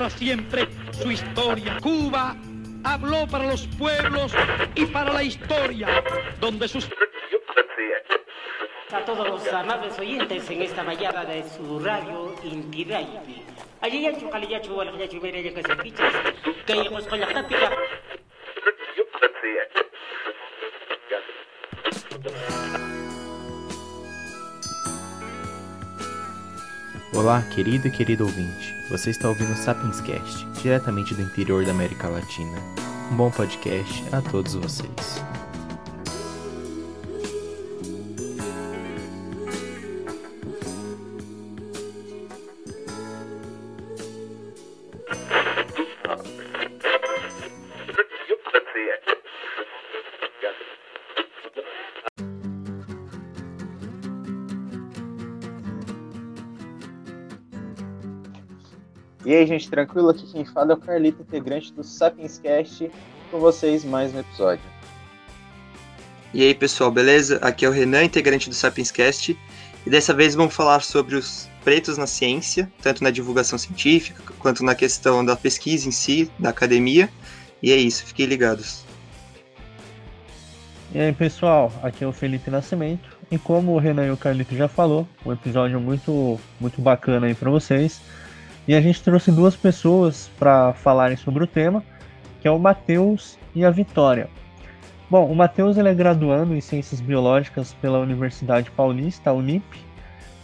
para siempre su historia. Cuba habló para los pueblos y para la historia, donde sus... A todos los amables oyentes en esta mañana de su radio ya ya ya ya. Olá, querido e querido ouvinte. Você está ouvindo o Sapienscast, diretamente do interior da América Latina. Um bom podcast a todos vocês. Gente, tranquilo? Aqui quem fala é o Carlito, integrante do Sapienscast, com vocês mais um episódio. E aí, pessoal, beleza? Aqui é o Renan, integrante do Sapienscast, e dessa vez vamos falar sobre os pretos na ciência, tanto na divulgação científica quanto na questão da pesquisa em si, da academia. E é isso, fiquem ligados. E aí, pessoal, aqui é o Felipe Nascimento, e como o Renan e o Carlito já falou, um episódio muito, muito bacana aí para vocês. E a gente trouxe duas pessoas para falarem sobre o tema, que é o Matheus e a Vitória. Bom, o Matheus é graduando em Ciências Biológicas pela Universidade Paulista, a Unip,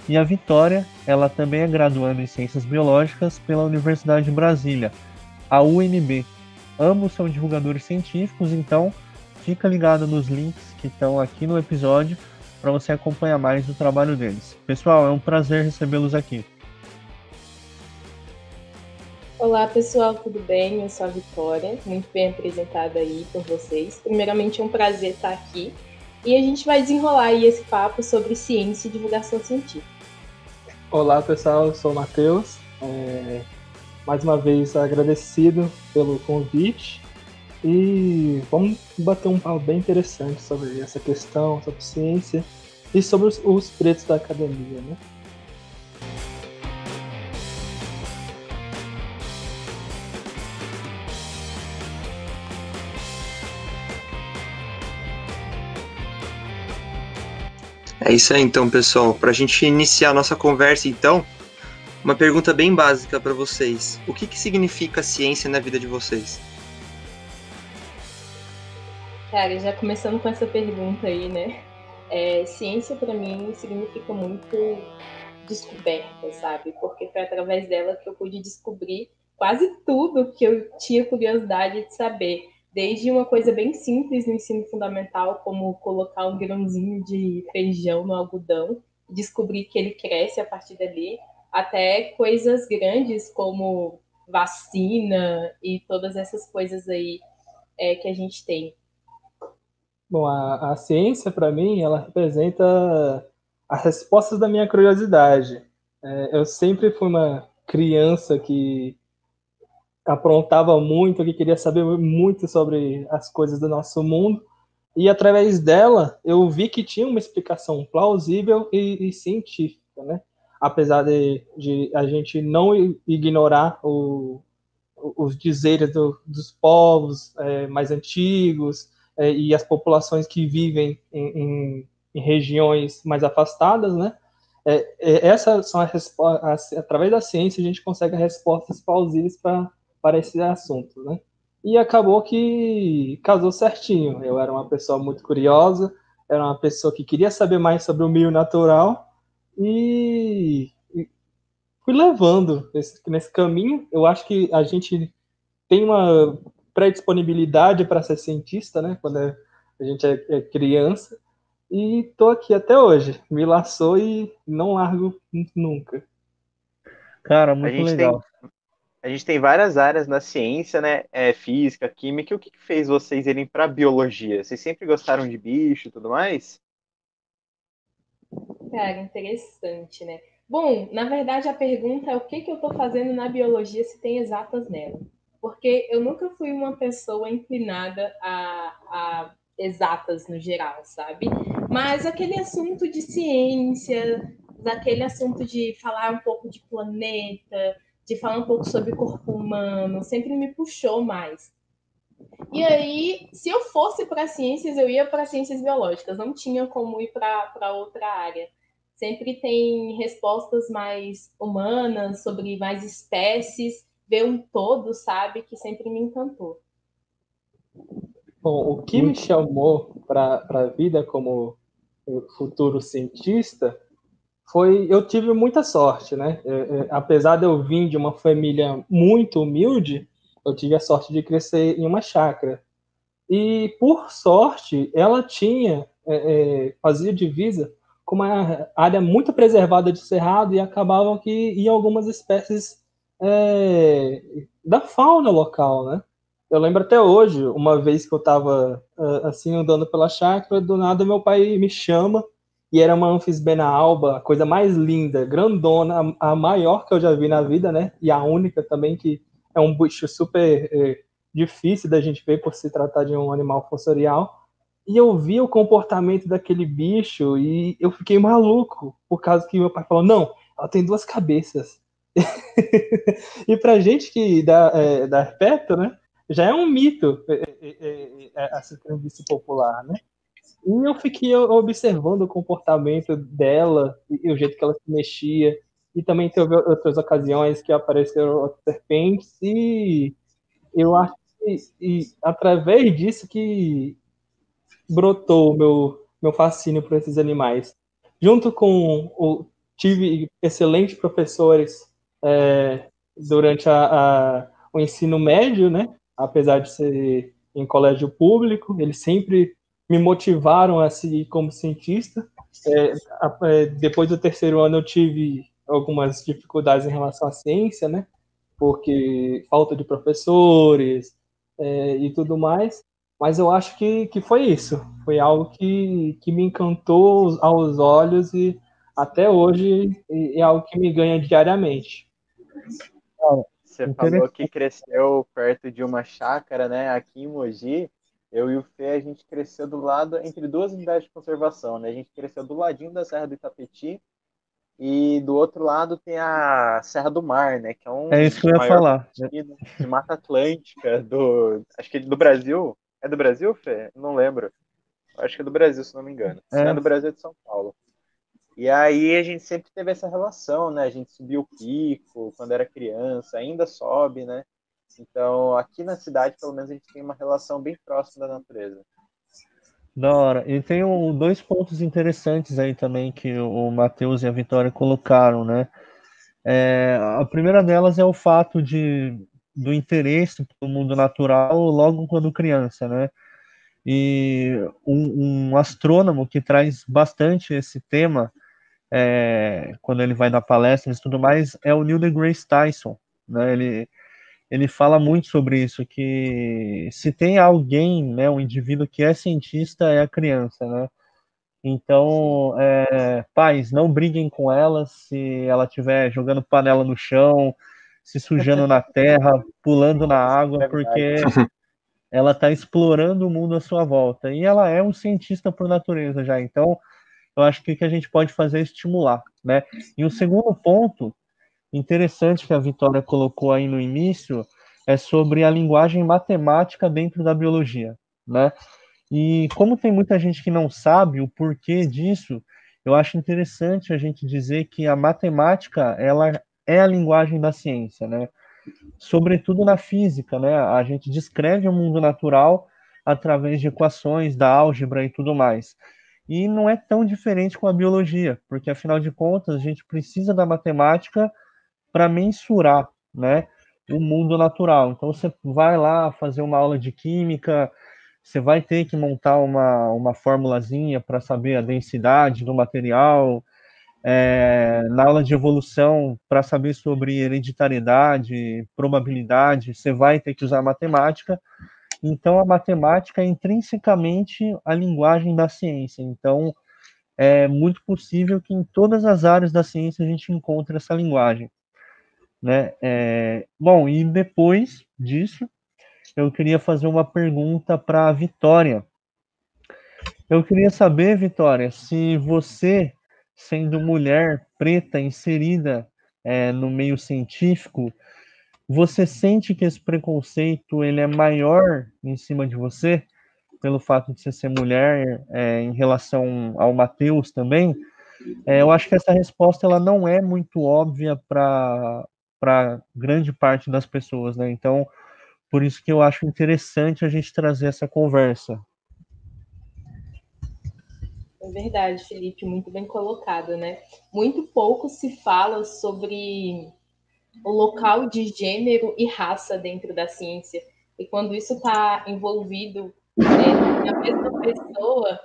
e a Vitória, ela também é graduando em Ciências Biológicas pela Universidade de Brasília, a UNB. Ambos são divulgadores científicos, então fica ligado nos links que estão aqui no episódio para você acompanhar mais do trabalho deles. Pessoal, é um prazer recebê-los aqui. Olá pessoal, tudo bem? Eu sou a Vitória, muito bem apresentada aí por vocês. Primeiramente é um prazer estar aqui e a gente vai desenrolar aí esse papo sobre ciência e divulgação científica. Olá pessoal, eu sou o Matheus, é... mais uma vez agradecido pelo convite e vamos bater um papo bem interessante sobre essa questão, sobre ciência e sobre os, os pretos da academia, né? É isso aí então, pessoal. Para a gente iniciar a nossa conversa, então, uma pergunta bem básica para vocês. O que, que significa ciência na vida de vocês? Cara, já começando com essa pergunta aí, né? É, ciência para mim significa muito descoberta, sabe? Porque foi através dela que eu pude descobrir quase tudo que eu tinha curiosidade de saber desde uma coisa bem simples no ensino fundamental, como colocar um grãozinho de feijão no algodão, descobrir que ele cresce a partir dali, até coisas grandes como vacina e todas essas coisas aí é, que a gente tem. Bom, a, a ciência, para mim, ela representa as respostas da minha curiosidade. É, eu sempre fui uma criança que aprontava muito, que queria saber muito sobre as coisas do nosso mundo. E através dela, eu vi que tinha uma explicação plausível e, e científica, né? Apesar de, de, a gente não ignorar o, os dizeres do, dos povos é, mais antigos é, e as populações que vivem em, em, em regiões mais afastadas, né? É, é essas são as respostas, através da ciência a gente consegue respostas plausíveis para para esse assunto, né? E acabou que casou certinho. Eu era uma pessoa muito curiosa, era uma pessoa que queria saber mais sobre o meio natural e, e fui levando nesse, nesse caminho. Eu acho que a gente tem uma pré-disponibilidade para ser cientista, né? Quando é, a gente é, é criança. E tô aqui até hoje. Me laçou e não largo nunca. Cara, muito legal. Tem, a gente tem várias áreas na ciência, né? É, física, química. O que, que fez vocês irem para biologia? Vocês sempre gostaram de bicho e tudo mais? Cara, interessante, né? Bom, na verdade a pergunta é o que, que eu estou fazendo na biologia se tem exatas nela. Porque eu nunca fui uma pessoa inclinada a, a exatas no geral, sabe? Mas aquele assunto de ciência, aquele assunto de falar um pouco de planeta, de falar um pouco sobre o corpo humano, sempre me puxou mais. E aí, se eu fosse para ciências, eu ia para ciências biológicas, não tinha como ir para outra área. Sempre tem respostas mais humanas, sobre mais espécies, ver um todo, sabe, que sempre me encantou. Bom, o que me chamou para a vida como futuro cientista foi eu tive muita sorte, né? É, é, apesar de eu vir de uma família muito humilde, eu tive a sorte de crescer em uma chácara. E por sorte, ela tinha é, é fazia divisa com uma área muito preservada de cerrado e acabavam que iam algumas espécies é, da fauna local, né? Eu lembro até hoje, uma vez que eu estava assim andando pela chácara, do nada meu pai me chama e era uma anfisbena alba, a coisa mais linda, grandona, a maior que eu já vi na vida, né? E a única também que é um bicho super é, difícil da gente ver por se tratar de um animal fossorial. E eu vi o comportamento daquele bicho e eu fiquei maluco, por causa que meu pai falou: não, ela tem duas cabeças. e pra gente que dá, é, dá perto, né? Já é um mito é, é, é, é essa crendice popular, né? E eu fiquei observando o comportamento dela e, o jeito que ela se mexia. E também teve outras ocasiões que apareceram serpentes. E eu acho que e, através disso que brotou o meu, meu fascínio por esses animais. Junto com o. Tive excelentes professores é, durante a, a, o ensino médio, né? Apesar de ser em colégio público, eles sempre me motivaram a seguir como cientista. É, é, depois do terceiro ano eu tive algumas dificuldades em relação à ciência, né? Porque falta de professores é, e tudo mais. Mas eu acho que, que foi isso. Foi algo que, que me encantou aos olhos e até hoje é algo que me ganha diariamente. Você falou que cresceu perto de uma chácara, né? Aqui em Mogi. Eu e o Fê, a gente cresceu do lado, entre duas unidades de conservação, né? A gente cresceu do ladinho da Serra do Itapetí e do outro lado tem a Serra do Mar, né? Que é um. É isso que eu ia falar. De Mata Atlântica, do. Acho que do Brasil. É do Brasil, Fê? Não lembro. Acho que é do Brasil, se não me engano. É. é do Brasil, é de São Paulo. E aí a gente sempre teve essa relação, né? A gente subiu o pico quando era criança, ainda sobe, né? Então, aqui na cidade, pelo menos, a gente tem uma relação bem próxima da natureza. Da hora. E tem um, dois pontos interessantes aí também que o Matheus e a Vitória colocaram, né? É, a primeira delas é o fato de, do interesse pelo mundo natural logo quando criança, né? E um, um astrônomo que traz bastante esse tema é, quando ele vai dar palestras e tudo mais é o Neil deGrasse Tyson, né? Ele ele fala muito sobre isso, que se tem alguém, né, um indivíduo que é cientista, é a criança, né? Então, é, pais, não briguem com ela se ela estiver jogando panela no chão, se sujando na terra, pulando na água, é porque ela está explorando o mundo à sua volta. E ela é um cientista por natureza já. Então, eu acho que o que a gente pode fazer é estimular, né? E o segundo ponto interessante que a Vitória colocou aí no início é sobre a linguagem matemática dentro da biologia, né? E como tem muita gente que não sabe o porquê disso, eu acho interessante a gente dizer que a matemática ela é a linguagem da ciência, né? Sobretudo na física, né? A gente descreve o mundo natural através de equações da álgebra e tudo mais. E não é tão diferente com a biologia, porque afinal de contas a gente precisa da matemática para mensurar, né, o mundo natural. Então você vai lá fazer uma aula de química, você vai ter que montar uma, uma formulazinha para saber a densidade do material, é, na aula de evolução, para saber sobre hereditariedade, probabilidade, você vai ter que usar matemática. Então, a matemática é intrinsecamente a linguagem da ciência. Então, é muito possível que em todas as áreas da ciência a gente encontre essa linguagem. Né? É, bom, e depois disso, eu queria fazer uma pergunta para a Vitória. Eu queria saber, Vitória, se você, sendo mulher preta inserida é, no meio científico, você sente que esse preconceito ele é maior em cima de você pelo fato de você ser mulher é, em relação ao Matheus também? É, eu acho que essa resposta ela não é muito óbvia para para grande parte das pessoas, né? Então, por isso que eu acho interessante a gente trazer essa conversa. É verdade, Felipe, muito bem colocado, né? Muito pouco se fala sobre o local de gênero e raça dentro da ciência. E quando isso está envolvido né, na mesma pessoa,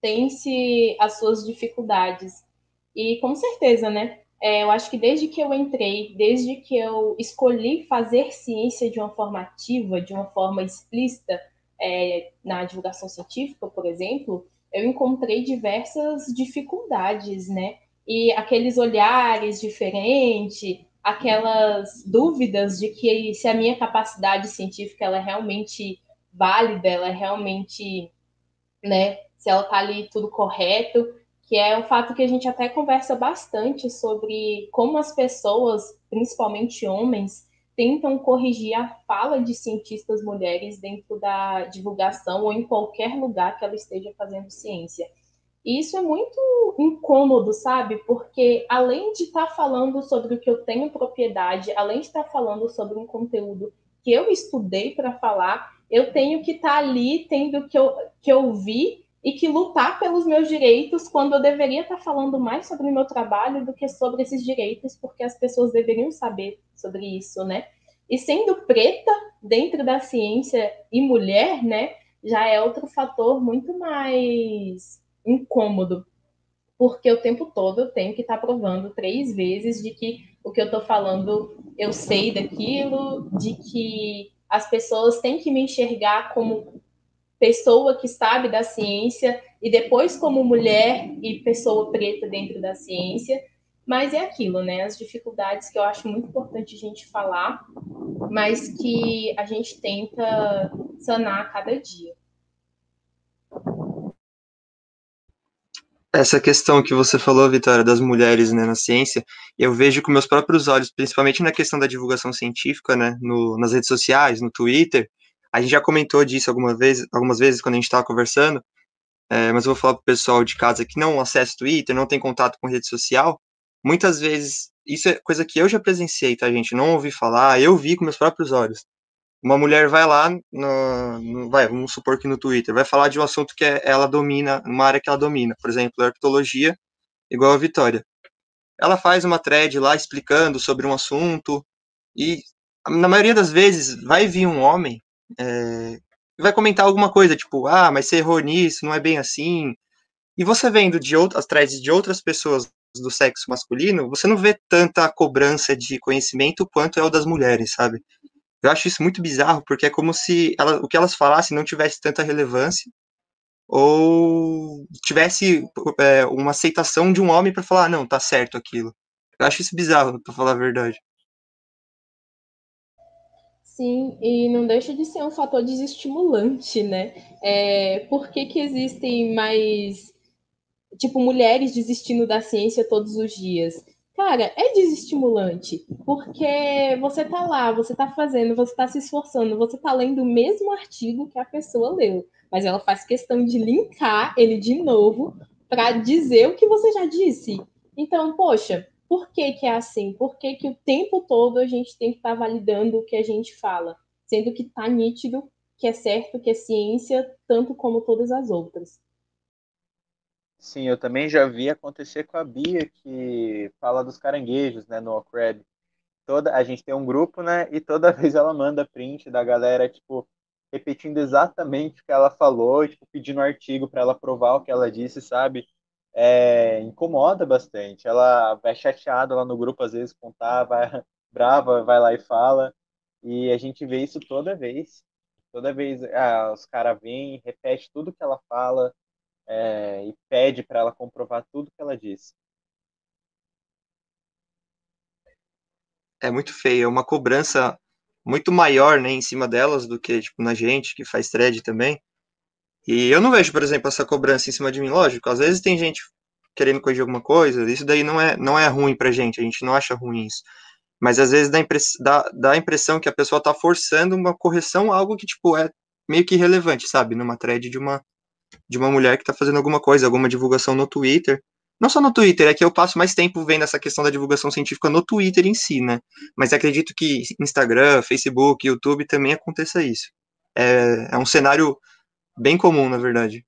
tem-se as suas dificuldades. E com certeza, né? É, eu acho que desde que eu entrei, desde que eu escolhi fazer ciência de uma forma ativa, de uma forma explícita, é, na divulgação científica, por exemplo, eu encontrei diversas dificuldades, né? E aqueles olhares diferentes, aquelas dúvidas de que se a minha capacidade científica ela é realmente válida, ela é realmente, né, se ela está ali tudo correto, que é o fato que a gente até conversa bastante sobre como as pessoas, principalmente homens, tentam corrigir a fala de cientistas mulheres dentro da divulgação ou em qualquer lugar que ela esteja fazendo ciência. E isso é muito incômodo, sabe? Porque além de estar tá falando sobre o que eu tenho propriedade, além de estar tá falando sobre um conteúdo que eu estudei para falar, eu tenho que estar tá ali tendo que, eu, que ouvir e que lutar pelos meus direitos quando eu deveria estar falando mais sobre o meu trabalho do que sobre esses direitos, porque as pessoas deveriam saber sobre isso, né? E sendo preta dentro da ciência e mulher, né, já é outro fator muito mais incômodo, porque o tempo todo eu tenho que estar provando três vezes de que o que eu estou falando eu sei daquilo, de que as pessoas têm que me enxergar como pessoa que sabe da ciência e depois como mulher e pessoa preta dentro da ciência. Mas é aquilo, né? As dificuldades que eu acho muito importante a gente falar, mas que a gente tenta sanar a cada dia. Essa questão que você falou, Vitória, das mulheres né, na ciência, eu vejo com meus próprios olhos, principalmente na questão da divulgação científica, né, no, nas redes sociais, no Twitter, a gente já comentou disso alguma vez, algumas vezes quando a gente estava conversando, é, mas eu vou falar para o pessoal de casa que não acessa Twitter, não tem contato com rede social. Muitas vezes, isso é coisa que eu já presenciei, tá, gente? Não ouvi falar, eu vi com meus próprios olhos. Uma mulher vai lá, no, no, vai, vamos supor que no Twitter, vai falar de um assunto que é, ela domina, uma área que ela domina, por exemplo, herpetologia, igual a Vitória. Ela faz uma thread lá explicando sobre um assunto, e na maioria das vezes vai vir um homem é, vai comentar alguma coisa, tipo, ah, mas você errou nisso, não é bem assim. E você vendo de outras threads de outras pessoas do sexo masculino, você não vê tanta cobrança de conhecimento quanto é o das mulheres, sabe? Eu acho isso muito bizarro, porque é como se ela, o que elas falassem não tivesse tanta relevância, ou tivesse é, uma aceitação de um homem para falar, ah, não, tá certo aquilo. Eu acho isso bizarro, pra falar a verdade. Sim, e não deixa de ser um fator desestimulante, né? É, por que, que existem mais, tipo, mulheres desistindo da ciência todos os dias? Cara, é desestimulante, porque você tá lá, você tá fazendo, você tá se esforçando, você tá lendo o mesmo artigo que a pessoa leu, mas ela faz questão de linkar ele de novo para dizer o que você já disse. Então, poxa, por que, que é assim? Por que, que o tempo todo a gente tem que estar tá validando o que a gente fala? Sendo que está nítido que é certo, que é ciência, tanto como todas as outras. Sim, eu também já vi acontecer com a Bia, que fala dos caranguejos, né, no Ocred. Toda, a gente tem um grupo, né, e toda vez ela manda print da galera, tipo, repetindo exatamente o que ela falou, tipo, pedindo artigo para ela provar o que ela disse, sabe? É, incomoda bastante. Ela vai chateada lá no grupo, às vezes, contar, vai brava, vai lá e fala. E a gente vê isso toda vez. Toda vez ah, os caras vêm, repete tudo que ela fala é, e pede para ela comprovar tudo que ela disse. É muito feio, é uma cobrança muito maior, né, em cima delas do que tipo na gente que faz thread também. E eu não vejo, por exemplo, essa cobrança em cima de mim, lógico. Às vezes tem gente querendo corrigir alguma coisa, isso daí não é, não é ruim pra gente, a gente não acha ruim isso. Mas às vezes dá, impress, dá, dá a impressão que a pessoa tá forçando uma correção, algo que, tipo, é meio que irrelevante, sabe? Numa thread de uma, de uma mulher que tá fazendo alguma coisa, alguma divulgação no Twitter. Não só no Twitter, é que eu passo mais tempo vendo essa questão da divulgação científica no Twitter em si, né? Mas acredito que Instagram, Facebook, YouTube também aconteça isso. É, é um cenário bem comum, na verdade.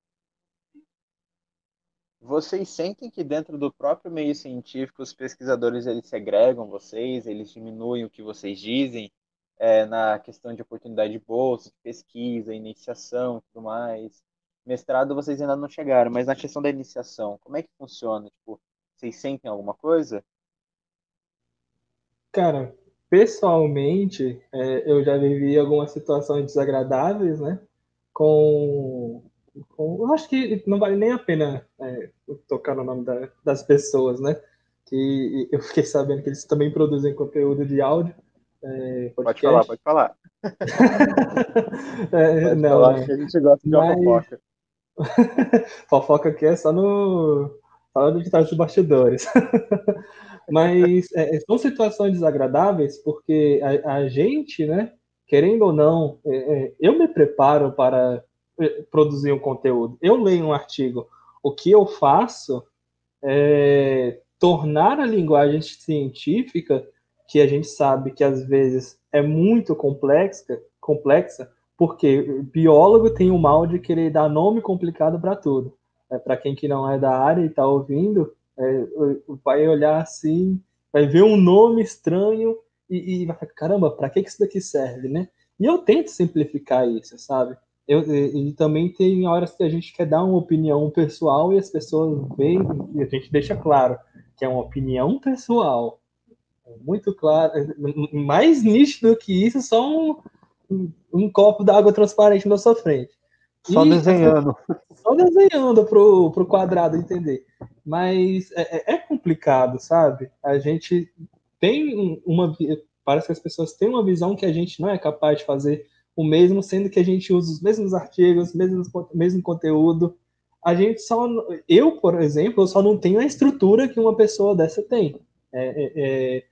Vocês sentem que dentro do próprio meio científico os pesquisadores eles segregam vocês, eles diminuem o que vocês dizem é, na questão de oportunidade de bolsa, de pesquisa, iniciação e tudo mais? Mestrado vocês ainda não chegaram, mas na questão da iniciação, como é que funciona? Tipo, vocês sentem alguma coisa? Cara, pessoalmente, é, eu já vivi algumas situações desagradáveis, né? Com, com, eu acho que não vale nem a pena é, tocar no nome da, das pessoas, né? Que eu fiquei sabendo que eles também produzem conteúdo de áudio. É, pode falar, pode falar. é, pode não, falar não. que a gente gosta de uma fofoca. fofoca aqui é só no. Só no de trás dos bastidores. Mas é, são situações desagradáveis porque a, a, gente, né, querendo ou não, é, é, eu me preparo para é, produzir um conteúdo. Eu leio um artigo. O que eu faço é tornar a linguagem científica, que a gente sabe que às vezes é muito complexa, complexa porque biólogo tem o mal de querer dar nome complicado para tudo. É, para quem que não é da área e está ouvindo, é, vai olhar assim, vai ver um nome estranho e, e vai falar, caramba, para que, que isso daqui serve, né? E eu tento simplificar isso, sabe? Eu, e, e, também tem horas que a gente quer dar uma opinião pessoal e as pessoas veem e a gente deixa claro que é uma opinião pessoal. Muito claro, mais nítido que isso, só um, um, um copo d'água transparente na sua frente. Só e, desenhando. Só desenhando pro, pro quadrado entender. Mas é, é, é complicado, sabe? A gente tem uma. Parece que as pessoas têm uma visão que a gente não é capaz de fazer o mesmo, sendo que a gente usa os mesmos artigos, mesmo, mesmo conteúdo. A gente só. Eu, por exemplo, eu só não tenho a estrutura que uma pessoa dessa tem. É, é, é,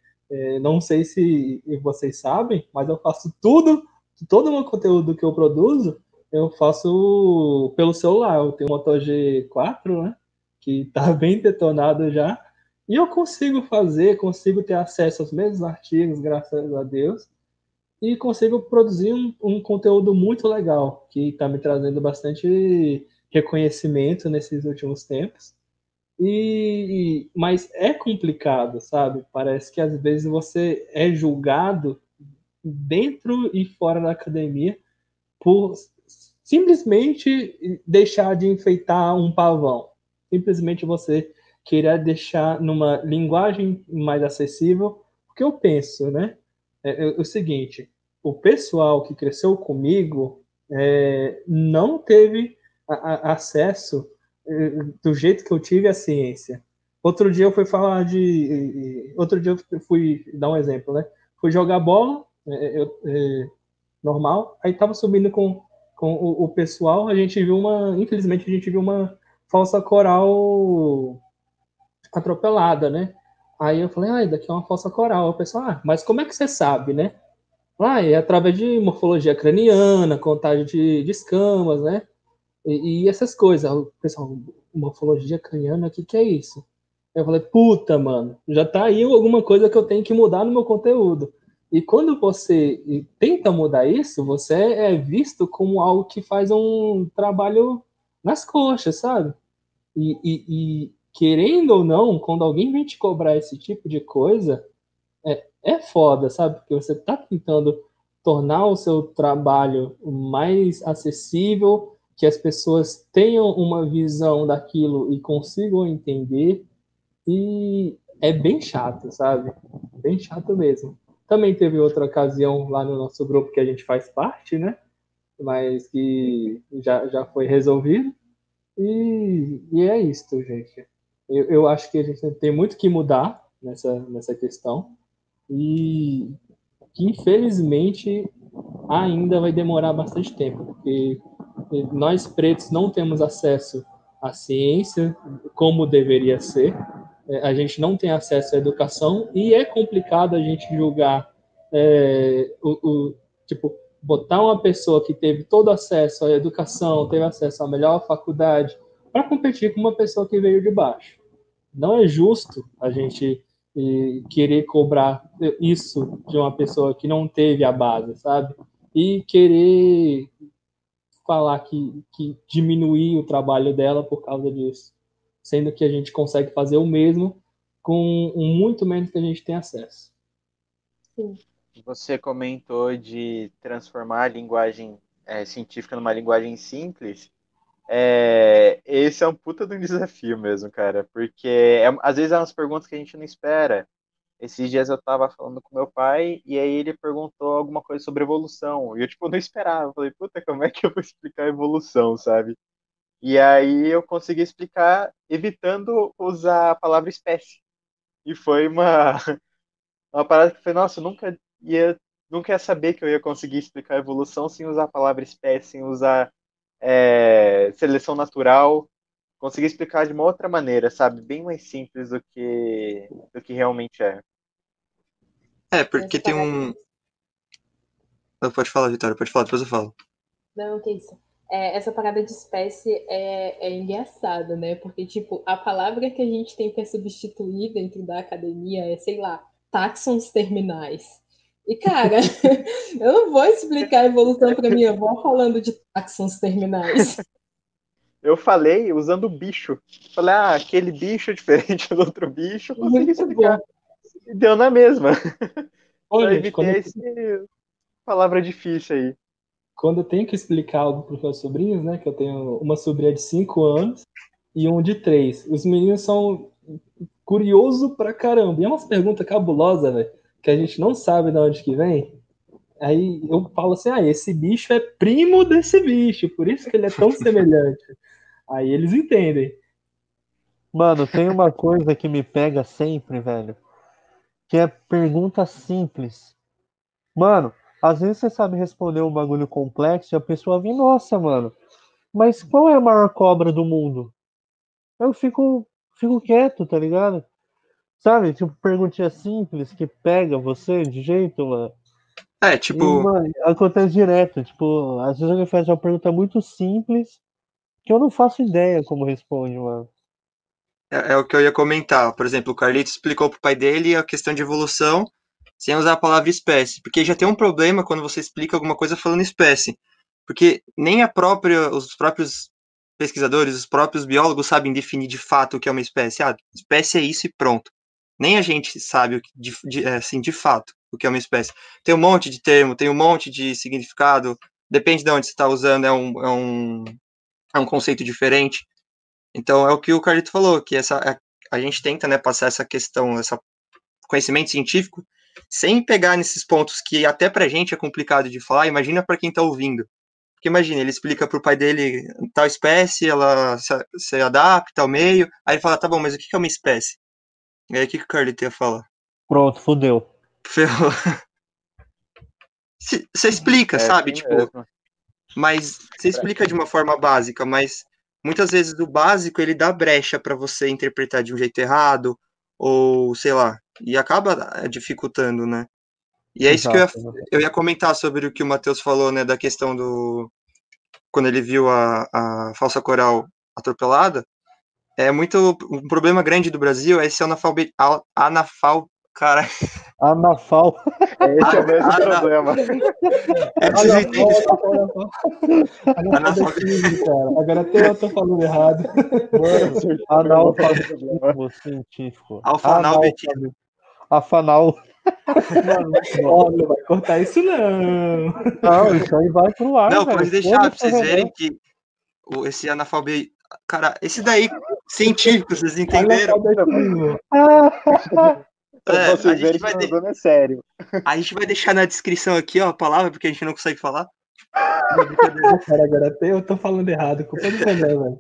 é não sei se vocês sabem, mas eu faço tudo, todo o meu conteúdo que eu produzo, eu faço pelo celular. Eu tenho um Moto G4, né? Que tá bem detonado já. E eu consigo fazer, consigo ter acesso aos mesmos artigos, graças a Deus. E consigo produzir um, um conteúdo muito legal, que está me trazendo bastante reconhecimento nesses últimos tempos. E, mas é complicado, sabe? Parece que às vezes você é julgado dentro e fora da academia por simplesmente deixar de enfeitar um pavão. Simplesmente você querer deixar numa linguagem mais acessível. O que eu penso, né? É, é o seguinte: o pessoal que cresceu comigo é, não teve a, a, acesso é, do jeito que eu tive à ciência. Outro dia eu fui falar de. Outro dia eu fui dar um exemplo, né? Fui jogar bola, é, é, normal, aí tava subindo com com o, o, pessoal, a gente viu uma, infelizmente a gente viu uma falsa coral atropelada, né? Aí eu falei, ah, daqui é uma falsa coral. O pessoal, ah, mas como é que você sabe, né? Ah, é através de morfologia craniana, contagem de, de escamas, né? E, e, essas coisas. O pessoal, morfologia craniana, o que, que é isso? Eu falei, puta, mano, já tá aí alguma coisa que eu tenho que mudar no meu conteúdo. E quando você tenta mudar isso, você é visto como algo que faz um trabalho nas coxas, sabe? E, e, e querendo ou não, quando alguém vem te cobrar esse tipo de coisa, é, é foda, sabe? Porque você está tentando tornar o seu trabalho mais acessível, que as pessoas tenham uma visão daquilo e consigam entender. E é bem chato, sabe? Bem chato mesmo. Também teve outra ocasião lá no nosso grupo que a gente faz parte, né? Mas que já, já foi resolvido. E, e é isso, gente. Eu, eu acho que a gente tem muito que mudar nessa, nessa questão. E que infelizmente ainda vai demorar bastante tempo, porque nós pretos não temos acesso a ciência como deveria ser. É, a gente não tem acesso à educação e é complicado a gente julgar é, o, o, tipo botar uma pessoa que teve todo acesso à educação, teve acesso à melhor faculdade, para competir com uma pessoa que veio de baixo. Não é justo a gente querer cobrar isso de uma pessoa que não teve a base, sabe? E querer falar que, que diminuir o trabalho dela por causa disso, sendo que a gente consegue fazer o mesmo com muito menos que a gente tem acesso. Sim. Você comentou de transformar a linguagem é, científica numa linguagem simples. É, esse é um puta de um desafio mesmo, cara, porque é, às vezes é umas perguntas que a gente não espera. Esses dias eu tava falando com meu pai e aí ele perguntou alguma coisa sobre evolução. E eu, tipo, não esperava. Eu falei, puta, como é que eu vou explicar evolução, sabe? E aí eu consegui explicar evitando usar a palavra espécie. E foi uma, uma parada que foi, nossa, eu nunca ia, nunca ia saber que eu ia conseguir explicar evolução sem usar a palavra espécie, sem usar é, seleção natural. Consegui explicar de uma outra maneira, sabe? Bem mais simples do que, do que realmente é. É, porque tem um. pode falar, Vitória, pode falar, depois eu falo. Não, que isso. É, essa parada de espécie é, é engraçada, né? Porque, tipo, a palavra que a gente tem para substituir dentro da academia é, sei lá, táxons terminais. E, cara, eu não vou explicar a evolução para minha avó falando de táxons terminais. Eu falei usando bicho. Falei, ah, aquele bicho é diferente do outro bicho. Consegui explicar. Bom. E deu na mesma. Olha, evitei quando... esse palavra difícil aí. Quando eu tenho que explicar algo para os meus sobrinhos, né? Que eu tenho uma sobrinha de 5 anos e um de 3. Os meninos são curiosos pra caramba. E é umas perguntas cabulosas, velho, que a gente não sabe de onde que vem. Aí eu falo assim, ah, esse bicho é primo desse bicho, por isso que ele é tão semelhante. Aí eles entendem. Mano, tem uma coisa que me pega sempre, velho que é pergunta simples. Mano, às vezes você sabe responder um bagulho complexo e a pessoa vem, nossa, mano, mas qual é a maior cobra do mundo? Eu fico, fico quieto, tá ligado? Sabe, tipo, perguntinha simples que pega você de jeito, mano. É, tipo. E, mano, acontece direto. Tipo, às vezes alguém faz uma pergunta muito simples que eu não faço ideia como responde, mano. É, é, o que eu ia comentar. Por exemplo, o Carlito explicou pro pai dele a questão de evolução sem usar a palavra espécie. Porque já tem um problema quando você explica alguma coisa falando espécie. Porque nem a própria, os próprios pesquisadores, os próprios biólogos sabem definir de fato o que é uma espécie. Ah, espécie é isso e pronto. Nem a gente sabe o que, de, de, é, assim, de fato o que é uma espécie. Tem um monte de termo, tem um monte de significado, depende de onde você está usando, é um, é, um, é um conceito diferente. Então é o que o Carlito falou, que essa a, a gente tenta, né, passar essa questão, esse conhecimento científico, sem pegar nesses pontos que até pra gente é complicado de falar, imagina para quem tá ouvindo. Porque imagina, ele explica pro pai dele tal espécie, ela se, se adapta ao meio, aí ele fala, tá bom, mas o que é uma espécie? E aí o que, que o Carlito ia falar? Pronto, fodeu. Ferrou. Você explica, é, sabe? Tipo, mesmo. mas você explica de uma forma básica, mas muitas vezes o básico ele dá brecha para você interpretar de um jeito errado, ou sei lá, e acaba eh, dificultando, né? E é Exato, isso que eu ia, eu ia comentar sobre o que o Matheus falou, né, da questão do. Quando ele viu a, a falsa coral atropelada. É muito. Um problema grande do Brasil é esse analfabet, anafal, Cara. Anafal. É, esse é o mesmo Ana... problema. É cara. Agora até eu tô falando errado. Analfabetismo científico. Alfanalbetismo. Afanal. Mano, ó, não vai cortar isso não. Não, isso aí vai pro ar. Não, pode deixar pra vocês verem que esse analfabetismo. Cara, esse daí, científico, vocês entenderam? É, vocês verem que de... é sério. A gente vai deixar na descrição aqui, ó, a palavra, porque a gente não consegue falar. Cara, agora eu tô falando errado, culpa do René, velho.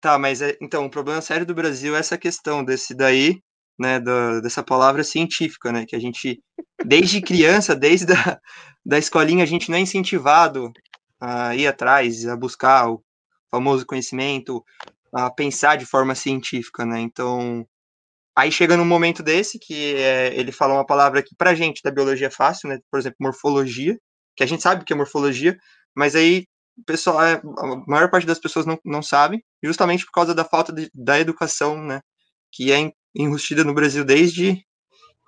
Tá, mas é, então, o problema sério do Brasil é essa questão desse daí, né, do, dessa palavra científica, né, que a gente, desde criança, desde a da escolinha, a gente não é incentivado a ir atrás, a buscar o famoso conhecimento, a pensar de forma científica, né? Então, aí chega num momento desse que é, ele fala uma palavra que pra gente da biologia é fácil, né? Por exemplo, morfologia, que a gente sabe que é morfologia, mas aí pessoal, é, a maior parte das pessoas não, não sabe, justamente por causa da falta de, da educação, né? Que é enrustida no Brasil desde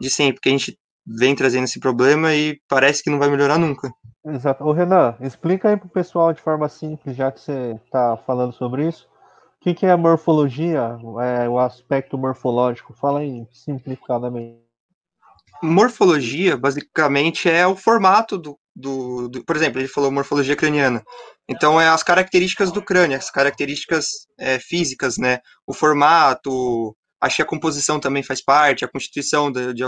de sempre, que a gente vem trazendo esse problema e parece que não vai melhorar nunca. Exato. Ô Renan, explica aí pro pessoal de forma simples, já que você está falando sobre isso. O que, que é a morfologia, é, o aspecto morfológico? Fala aí, simplificadamente. Morfologia, basicamente, é o formato do, do, do, Por exemplo, ele falou morfologia craniana. Então, é as características do crânio, as características é, físicas, né? O formato, acho que a composição também faz parte, a constituição de, de,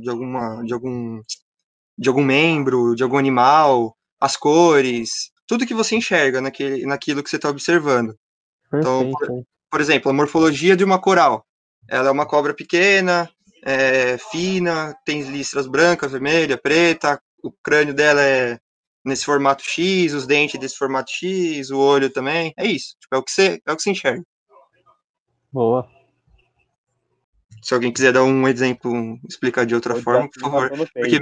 de, alguma, de, algum, de algum membro, de algum animal, as cores, tudo que você enxerga naquele, naquilo que você está observando. Então, por, por, exemplo, a morfologia de uma coral. Ela é uma cobra pequena, é, fina, tem listras brancas, vermelha, preta, o crânio dela é nesse formato X, os dentes desse formato X, o olho também. É isso. Tipo, é o que você, é o que você enxerga. Boa. Se alguém quiser dar um exemplo, explicar de outra forma, por favor. Porque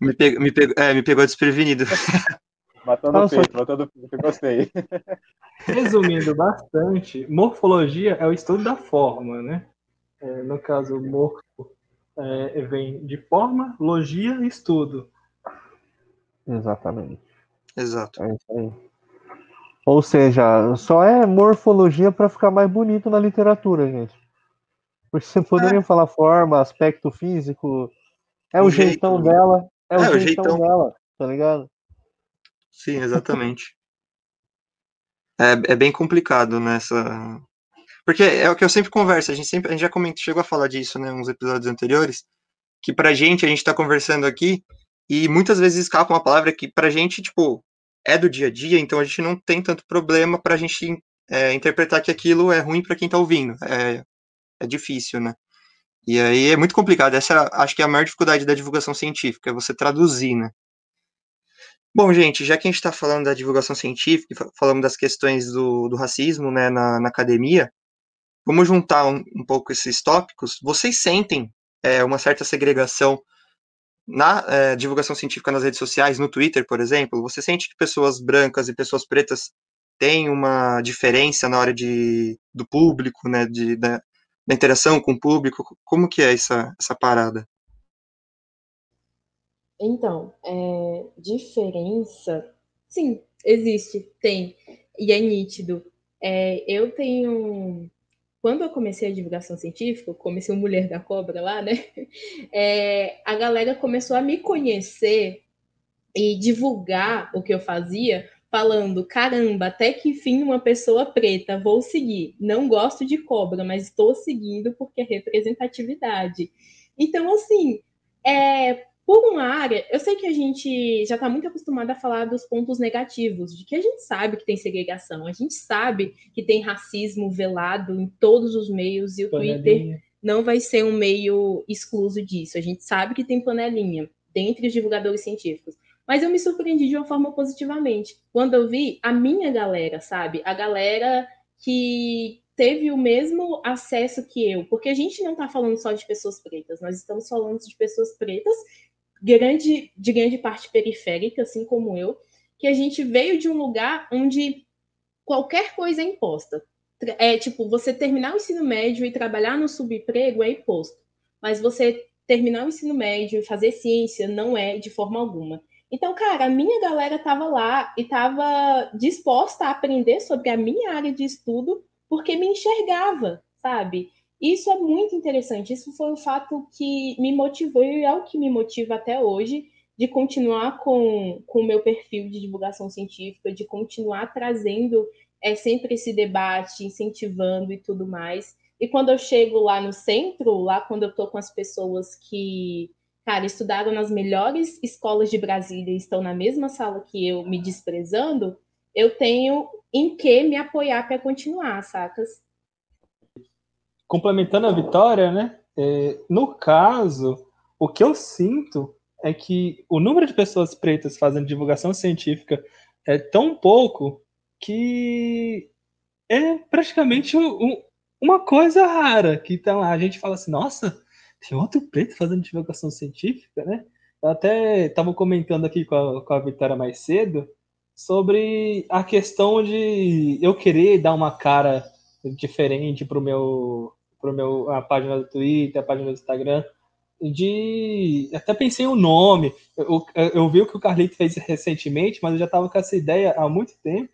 me, pegou, me, pegou, é, me pegou desprevenido. Matando o peito, matando o peito, gostei. Resumindo bastante, morfologia é o estudo da forma, né? É, no caso, morfo é, vem de forma, logia e estudo. Exatamente. Exato. É isso aí. Ou seja, só é morfologia para ficar mais bonito na literatura, gente. Porque você poderia é. falar forma, aspecto físico. É o, o jeitão jeito. dela. É, é o, jeitão, jeitão dela, tá ligado? Sim, exatamente. é, é bem complicado nessa. Porque é o que eu sempre converso, a gente sempre a gente já comentou, chegou a falar disso, né, uns episódios anteriores, que pra gente, a gente tá conversando aqui, e muitas vezes escapa uma palavra que pra gente, tipo, é do dia a dia, então a gente não tem tanto problema pra gente é, interpretar que aquilo é ruim para quem tá ouvindo. É, é difícil, né? E aí é muito complicado. Essa acho que é a maior dificuldade da divulgação científica, é você traduzir, né? Bom, gente, já que a gente está falando da divulgação científica, falamos das questões do, do racismo né, na, na, academia, vamos juntar um, um, pouco esses tópicos. Vocês sentem é, uma certa segregação na é, divulgação científica nas redes sociais, no Twitter, por exemplo? Você sente que pessoas brancas e pessoas pretas têm uma diferença na hora de, do público, né, de, da, da interação com o público? Como que é essa, essa parada? Então, é, diferença, sim, existe, tem, e é nítido. É, eu tenho, quando eu comecei a divulgação científica, comecei o Mulher da Cobra lá, né? É, a galera começou a me conhecer e divulgar o que eu fazia falando: caramba, até que enfim uma pessoa preta, vou seguir. Não gosto de cobra, mas estou seguindo porque é representatividade. Então, assim, é, por uma área, eu sei que a gente já está muito acostumado a falar dos pontos negativos, de que a gente sabe que tem segregação, a gente sabe que tem racismo velado em todos os meios e o panelinha. Twitter não vai ser um meio excluso disso. A gente sabe que tem panelinha dentre os divulgadores científicos. Mas eu me surpreendi de uma forma positivamente. Quando eu vi a minha galera, sabe? A galera que teve o mesmo acesso que eu. Porque a gente não está falando só de pessoas pretas, nós estamos falando de pessoas pretas, grande, de grande parte periférica, assim como eu, que a gente veio de um lugar onde qualquer coisa é imposta. É tipo, você terminar o ensino médio e trabalhar no subemprego é imposto. Mas você terminar o ensino médio e fazer ciência não é de forma alguma. Então, cara, a minha galera estava lá e estava disposta a aprender sobre a minha área de estudo porque me enxergava, sabe? Isso é muito interessante. Isso foi o fato que me motivou e é o que me motiva até hoje de continuar com o meu perfil de divulgação científica, de continuar trazendo é, sempre esse debate, incentivando e tudo mais. E quando eu chego lá no centro, lá quando eu estou com as pessoas que cara, estudaram nas melhores escolas de Brasília e estão na mesma sala que eu, me desprezando, eu tenho em que me apoiar para continuar, sacas? Complementando a Vitória, né? É, no caso, o que eu sinto é que o número de pessoas pretas fazendo divulgação científica é tão pouco que é praticamente um, uma coisa rara, que então a gente fala assim, nossa, tem outro preto fazendo divulgação científica, né? Eu até estava comentando aqui com a, com a Vitória mais cedo sobre a questão de eu querer dar uma cara diferente para o meu, pro meu a página do Twitter, a página do Instagram, de até pensei o nome. Eu, eu, eu, vi o que o Carlito fez recentemente, mas eu já estava com essa ideia há muito tempo,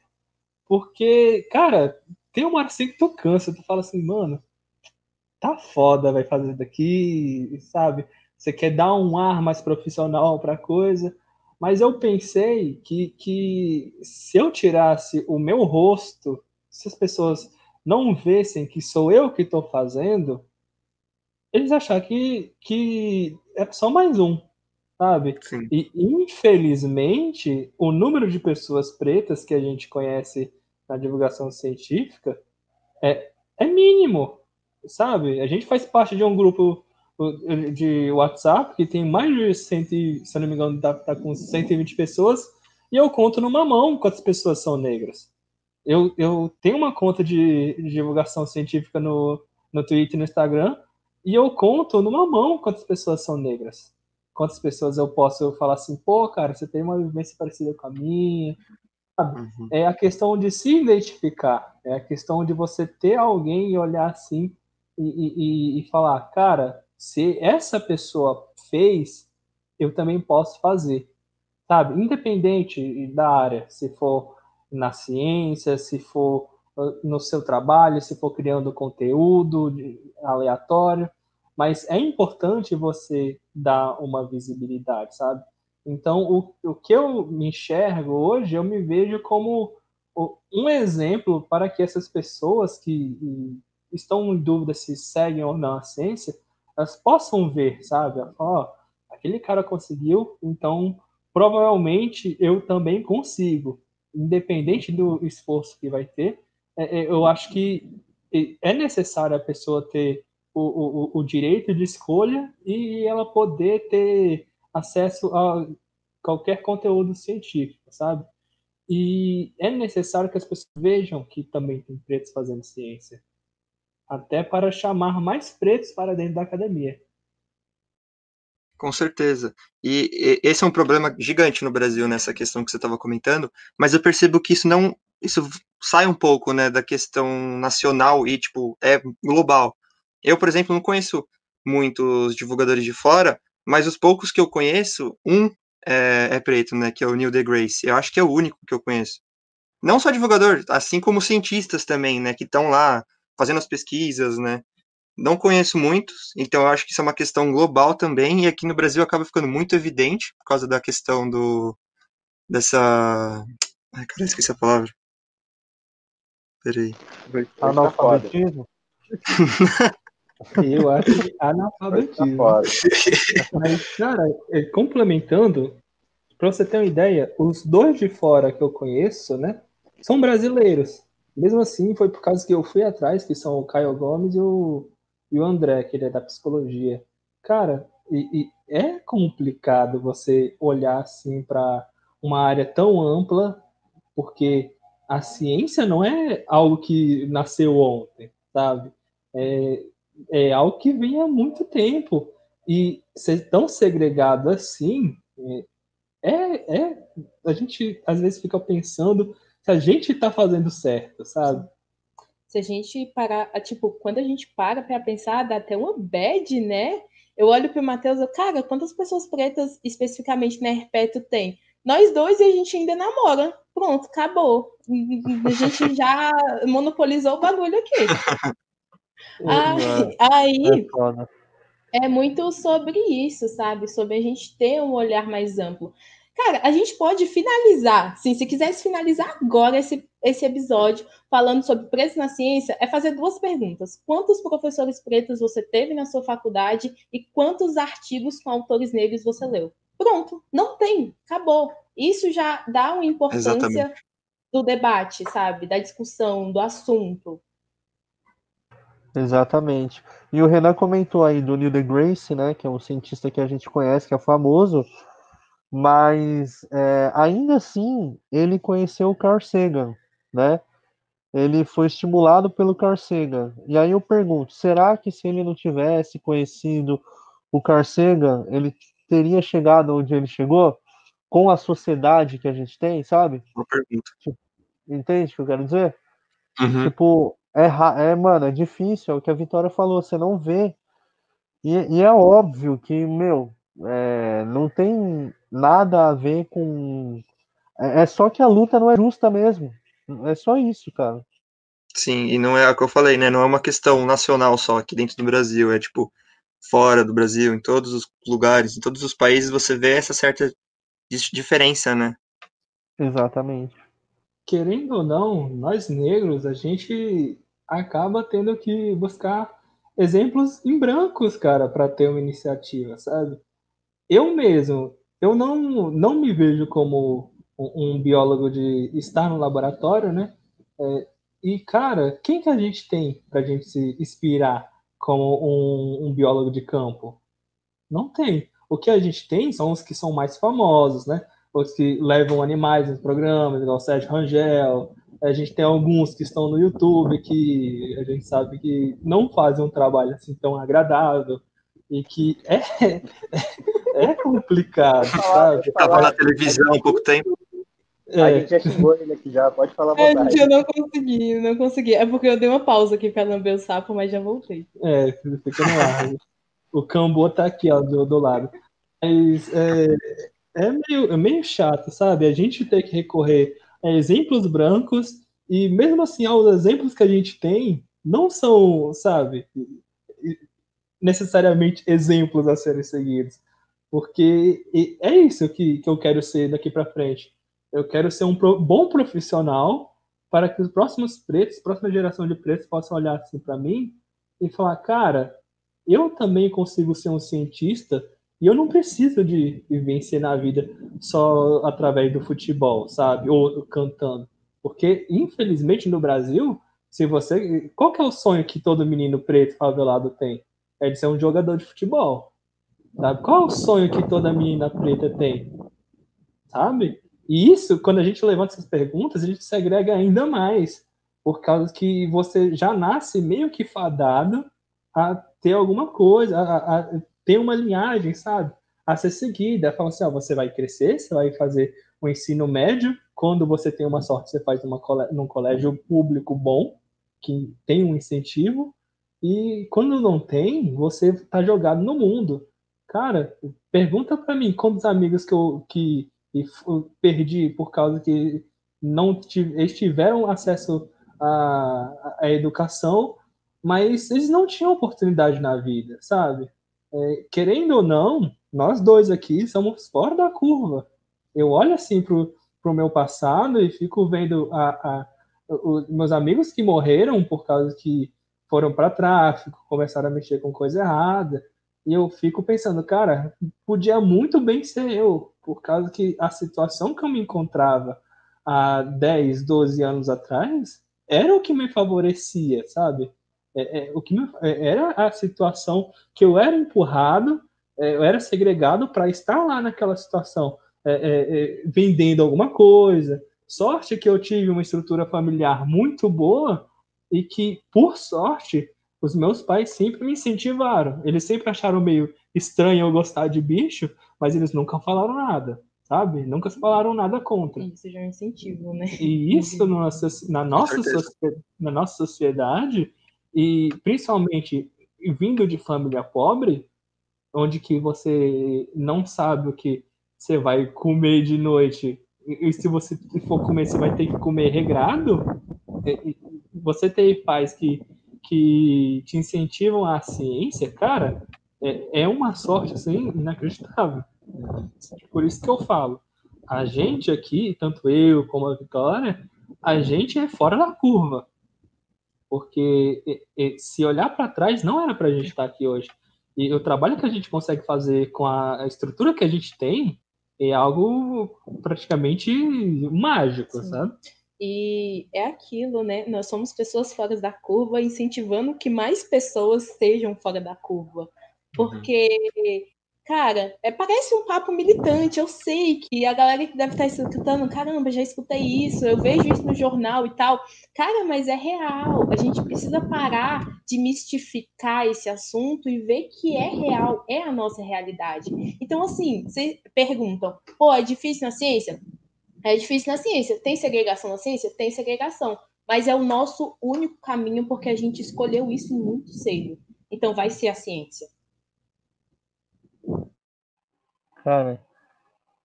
porque, cara, tem uma hora assim que tu cansa, tu fala assim, mano, tá foda, vai fazer daqui, sabe? Você quer dar um ar mais profissional pra coisa. Mas eu pensei que, que se eu tirasse o meu rosto, se as pessoas não vissem que sou eu que estou fazendo, eles achar que, que é só mais um, sabe? Sim. E infelizmente, o número de pessoas pretas que a gente conhece na divulgação científica é, é mínimo, sabe? A gente faz parte de um grupo de WhatsApp que tem mais de 100, se não me engano, tá, tá com 120 pessoas, e eu conto numa mão quantas pessoas são negras. Eu, eu tenho uma conta de, de divulgação científica no, no Twitter e no Instagram, e eu conto numa mão quantas pessoas são negras. Quantas pessoas eu posso falar assim, pô, cara, você tem uma vivência parecida com a minha, Uhum. É a questão de se identificar, é a questão de você ter alguém e olhar assim e, e, falar, cara, se essa pessoa fez, eu também posso fazer, sabe? Independente da área, se for na ciência, se for ah, no seu trabalho, se for criando conteúdo aleatório, mas é importante você dar uma visibilidade, sabe? Então, o, o que eu me enxergo hoje, eu me vejo como um exemplo para que essas pessoas que estão em dúvida se seguem ou não a ciência, elas possam ver, sabe? Ó, oh, aquele cara conseguiu, então provavelmente eu também consigo, independente do esforço que vai ter. É, é eu acho que é necessário a pessoa ter o, o, o direito de escolha e ela poder ter acesso a qualquer conteúdo científico, sabe? E é necessário que as pessoas vejam que também tem pretos fazendo ciência, até para chamar mais pretos para dentro da academia. Com certeza. E, esse é um problema gigante no Brasil nessa questão que você estava comentando, mas eu percebo que isso não isso sai um pouco, né, da questão nacional e tipo é global. Eu, por exemplo, não conheço muitos divulgadores de fora, mas os poucos que eu conheço, um é, é, preto, né? Que é o Neil deGrasse. Eu acho que é o único que eu conheço. Não só divulgador, assim como cientistas também, né? Que estão lá fazendo as pesquisas, né? Não conheço muitos, então eu acho que isso é uma questão global também, e aqui no Brasil acaba ficando muito evidente por causa da questão do. dessa. Ai, cara, esqueci a palavra. Peraí. Analfabetismo? Eu acho que analfabetismo. Tá Mas, cara, é, complementando, para você ter uma ideia, os dois de fora que eu conheço, né, são brasileiros. Mesmo assim, foi por causa que eu fui atrás, que são o Caio Gomes e o, e o André, que ele é da psicologia. Cara, e, e é complicado você olhar assim para uma área tão ampla, porque a ciência não é algo que nasceu ontem, sabe? É, é algo que vem há muito tempo. E ser tão segregado assim, é, é, a gente às vezes fica pensando se a gente está fazendo certo, sabe? Se a gente parar, tipo, quando a gente para para pensar, dá até uma bad, né? Eu olho para o Matheus e cara, quantas pessoas pretas especificamente na Herpeto tem? Nós dois e a gente ainda namora. Pronto, acabou. A gente já monopolizou o bagulho aqui. Aí, aí é, é muito sobre isso, sabe? Sobre a gente ter um olhar mais amplo. Cara, a gente pode finalizar, sim, se quisesse finalizar agora esse, esse episódio falando sobre preço na ciência, é fazer duas perguntas. Quantos professores pretos você teve na sua faculdade e quantos artigos com autores negros você leu? Pronto, não tem, acabou. Isso já dá uma importância Exatamente. do debate, sabe? Da discussão, do assunto. Exatamente. E o Renan comentou aí do Neil deGrasse, né, que é um cientista que a gente conhece, que é famoso, mas é, ainda assim ele conheceu o Carl Sagan, né? ele foi estimulado pelo Carl Sagan. E aí eu pergunto, será que se ele não tivesse conhecido o Carl Sagan, ele teria chegado onde ele chegou? Com a sociedade que a gente tem, sabe? Pergunta. Entende o que eu quero dizer? Uhum. Tipo, é, é, mano, é difícil, é o que a Vitória falou, você não vê. E, e é óbvio que, meu, é, não tem nada a ver com. É, é só que a luta não é justa mesmo. É só isso, cara. Sim, e não é o que eu falei, né? Não é uma questão nacional só aqui dentro do Brasil, é tipo fora do Brasil, em todos os lugares, em todos os países você vê essa certa diferença, né? Exatamente. Querendo ou não, nós negros, a gente acaba tendo que buscar exemplos em brancos, cara, para ter uma iniciativa, sabe? Eu mesmo, eu não, não me vejo como um, biólogo de estar no laboratório, né? É, e, cara, quem que a gente tem para a gente se inspirar como um, um, biólogo de campo? Não tem. O que a gente tem são os que são mais famosos, né? Os que levam animais nos programas, igual o Sérgio Rangel. A gente tem alguns que estão no YouTube que a gente sabe que não fazem um trabalho assim tão agradável e que é, é complicado, sabe? Estava na televisão há pouco tempo. É. A gente já xingou ele aqui já, pode falar é, gente, eu não consegui, não consegui. É porque eu dei uma pausa aqui pra lamber o sapo, mas já voltei. É, fica no ar. o Cambo tá aqui, ó, do, do lado. Mas é, é, meio, é meio chato, sabe? A gente tem que recorrer a exemplos brancos e mesmo assim, os exemplos que a gente tem não são, sabe, necessariamente exemplos a serem seguidos. Porque é isso que, que eu quero ser daqui para frente eu quero ser um bom profissional para que os próximos pretos, próxima geração de pretos possam olhar assim para mim e falar, cara, eu também consigo ser um cientista e eu não preciso de, vencer na vida só através do futebol, sabe? Ou cantando. Porque, infelizmente, no Brasil, se você. Qual que é o sonho que todo menino preto favelado tem? É de ser um jogador de futebol. Sabe? Qual é o sonho que toda menina preta tem? Sabe? E isso, quando a gente levanta essas perguntas, a gente se agrega ainda mais, por causa que você já nasce meio que fadado a ter alguma coisa, a, a ter uma linhagem, sabe? A ser seguida. Fala assim, ó, você vai crescer, você vai fazer o ensino médio, quando você tem uma sorte, você faz uma, num colégio público bom, que tem um incentivo, e quando não tem, você tá jogado no mundo. Cara, pergunta para mim, quantos amigos que eu, que e perdi por causa que não eles tiveram acesso à, à educação, mas eles não tinham oportunidade na vida, sabe? É, querendo ou não, nós dois aqui somos fora da curva. Eu olho assim pro, pro meu passado e fico vendo a, a, os meus amigos que morreram por causa que foram para tráfico, começaram a mexer com coisa errada, e eu fico pensando, cara, podia muito bem ser eu, por causa que a situação que eu me encontrava há 10, 12 anos atrás era o que me favorecia, sabe? É, é, o que me, é, era a situação que eu era empurrado, é, eu era segregado para estar lá naquela situação, é, é, vendendo alguma coisa. Sorte que eu tive uma estrutura familiar muito boa e que, por sorte, os meus pais sempre me incentivaram. Eles sempre acharam meio estranho eu gostar de bicho, mas eles nunca falaram nada, sabe? Nunca falaram nada contra. Isso já é um incentivo, né? E isso na nossa, na nossa, na nossa sociedade, e principalmente vindo de família pobre, onde que você não sabe o que você vai comer de noite, e se você for comer, você vai ter que comer regrado, você tem pais que que te incentivam à ciência, cara, é, é uma sorte assim inacreditável. Por isso que eu falo, a gente aqui, tanto eu como a Vitória, a gente é fora da curva. Porque se olhar para trás, não era para a gente estar aqui hoje. E o trabalho que a gente consegue fazer com a estrutura que a gente tem é algo praticamente mágico, Sim. sabe? E é aquilo, né? Nós somos pessoas fora da curva, incentivando que mais pessoas sejam fora da curva. Porque uhum. Cara, é, parece um papo militante. Eu sei que a galera que deve estar escutando, caramba, já escutei isso, eu vejo isso no jornal e tal. Cara, mas é real. A gente precisa parar de mistificar esse assunto e ver que é real, é a nossa realidade. Então, assim, vocês perguntam, pô, é difícil na ciência? É difícil na ciência. Tem segregação na ciência? Tem segregação. Mas é o nosso único caminho porque a gente escolheu isso muito cedo. Então, vai ser a ciência. Cara,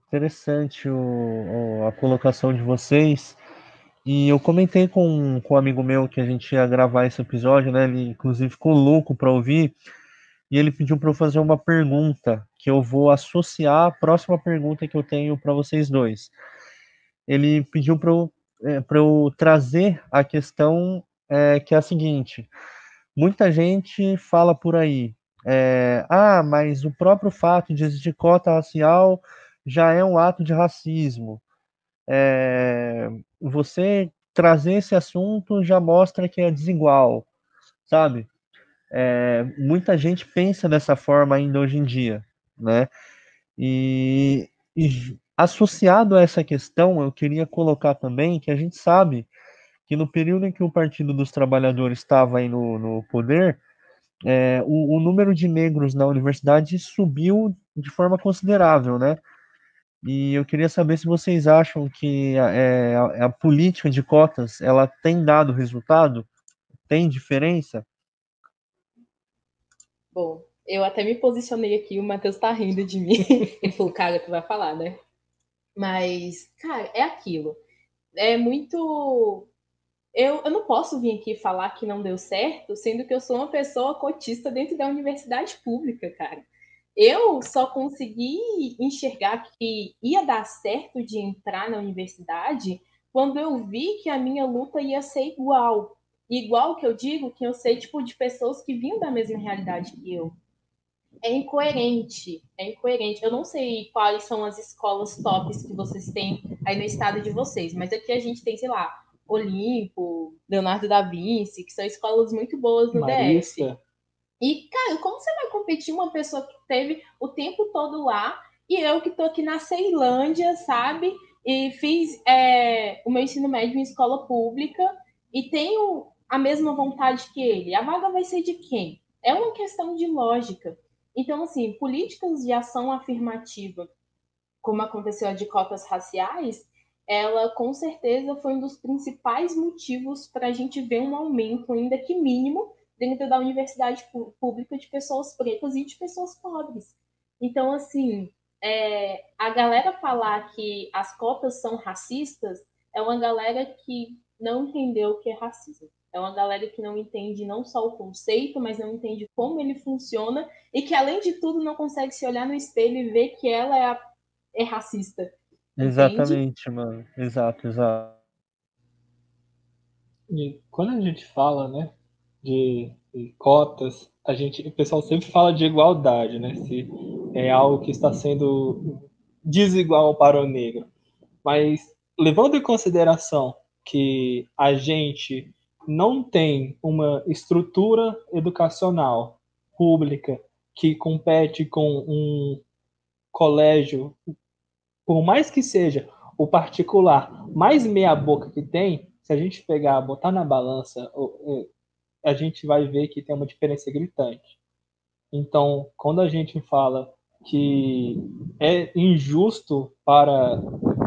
interessante o, o, a colocação de vocês. E eu comentei com, com um amigo meu que a gente ia gravar esse episódio, né? Ele inclusive ficou louco para ouvir. E ele pediu para eu fazer uma pergunta que eu vou associar à próxima pergunta que eu tenho para vocês dois. Ele pediu para eu, é, eu trazer a questão é, que é a seguinte: muita gente fala por aí, é, ah, mas o próprio fato de existir cota racial já é um ato de racismo. É, você trazer esse assunto já mostra que é desigual, sabe? É, muita gente pensa dessa forma ainda hoje em dia, né? E, e, associado a essa questão, eu queria colocar também que a gente sabe que no período em que o Partido dos Trabalhadores estava aí no, no poder, é, o, o, número de negros na universidade subiu de forma considerável, né? E eu queria saber se vocês acham que a, é, a, a política de cotas ela tem dado resultado, tem diferença? Bom, eu até me posicionei aqui, o Matheus tá rindo de mim. Ele falou, cara, tu vai falar, né? Mas, cara, é aquilo. É muito eu, eu não posso vir aqui falar que não deu certo, sendo que eu sou uma pessoa cotista dentro da universidade pública, cara. Eu só consegui enxergar que ia dar certo de entrar na universidade quando eu vi que a minha luta ia ser igual. Igual que eu digo, que eu sei, tipo, de pessoas que vinham da mesma realidade que eu. É incoerente, é incoerente. Eu não sei quais são as escolas tops que vocês têm aí no estado de vocês, mas aqui a gente tem, sei lá, Olimpo, Leonardo da Vinci, que são escolas muito boas no Marista. DF. E, cara, como você vai competir uma pessoa que teve o tempo todo lá e eu que tô aqui na Ceilândia, sabe? E fiz é, o meu ensino médio em escola pública e tenho a mesma vontade que ele. A vaga vai ser de quem? É uma questão de lógica. Então, assim, políticas de ação afirmativa, como aconteceu a de cotas raciais, ela com certeza foi um dos principais motivos para a gente ver um aumento, ainda que mínimo, dentro da universidade pública de pessoas pretas e de pessoas pobres. Então, assim, é, a galera falar que as cotas são racistas é uma galera que não entendeu o que é racismo. É uma galera que não entende não só o conceito, mas não entende como ele funciona e que, além de tudo, não consegue se olhar no espelho e ver que ela é, a, é racista. Exatamente, mano. Exato, exato. E quando a gente fala, né, de, de, cotas, a gente, o pessoal sempre fala de igualdade, né? Se é algo que está sendo desigual para o negro. Mas levando em consideração que a gente não tem uma estrutura educacional pública que compete com um colégio por mais que seja o particular mais meia boca que tem, se a gente pegar, botar na balança, a gente vai ver que tem uma diferença gritante. Então, quando a gente fala que é injusto para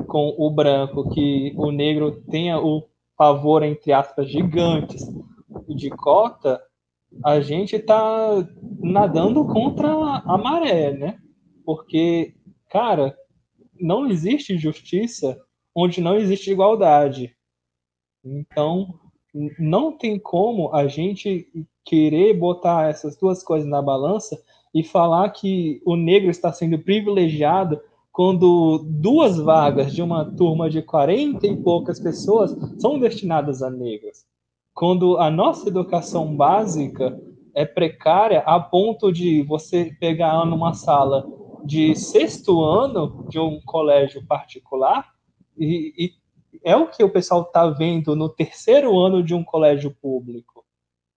com o branco que o negro tenha o favor, entre aspas, gigantes de cota, a gente está nadando contra a maré, né? Porque, cara, não existe justiça onde não existe igualdade. Então, não tem como a gente querer botar essas duas coisas na balança e falar que o negro está sendo privilegiado quando duas vagas de uma turma de 40 e poucas pessoas são destinadas a negros. Quando a nossa educação básica é precária a ponto de você pegar numa sala de sexto ano de um colégio particular e, e é o que o pessoal está vendo no terceiro ano de um colégio público.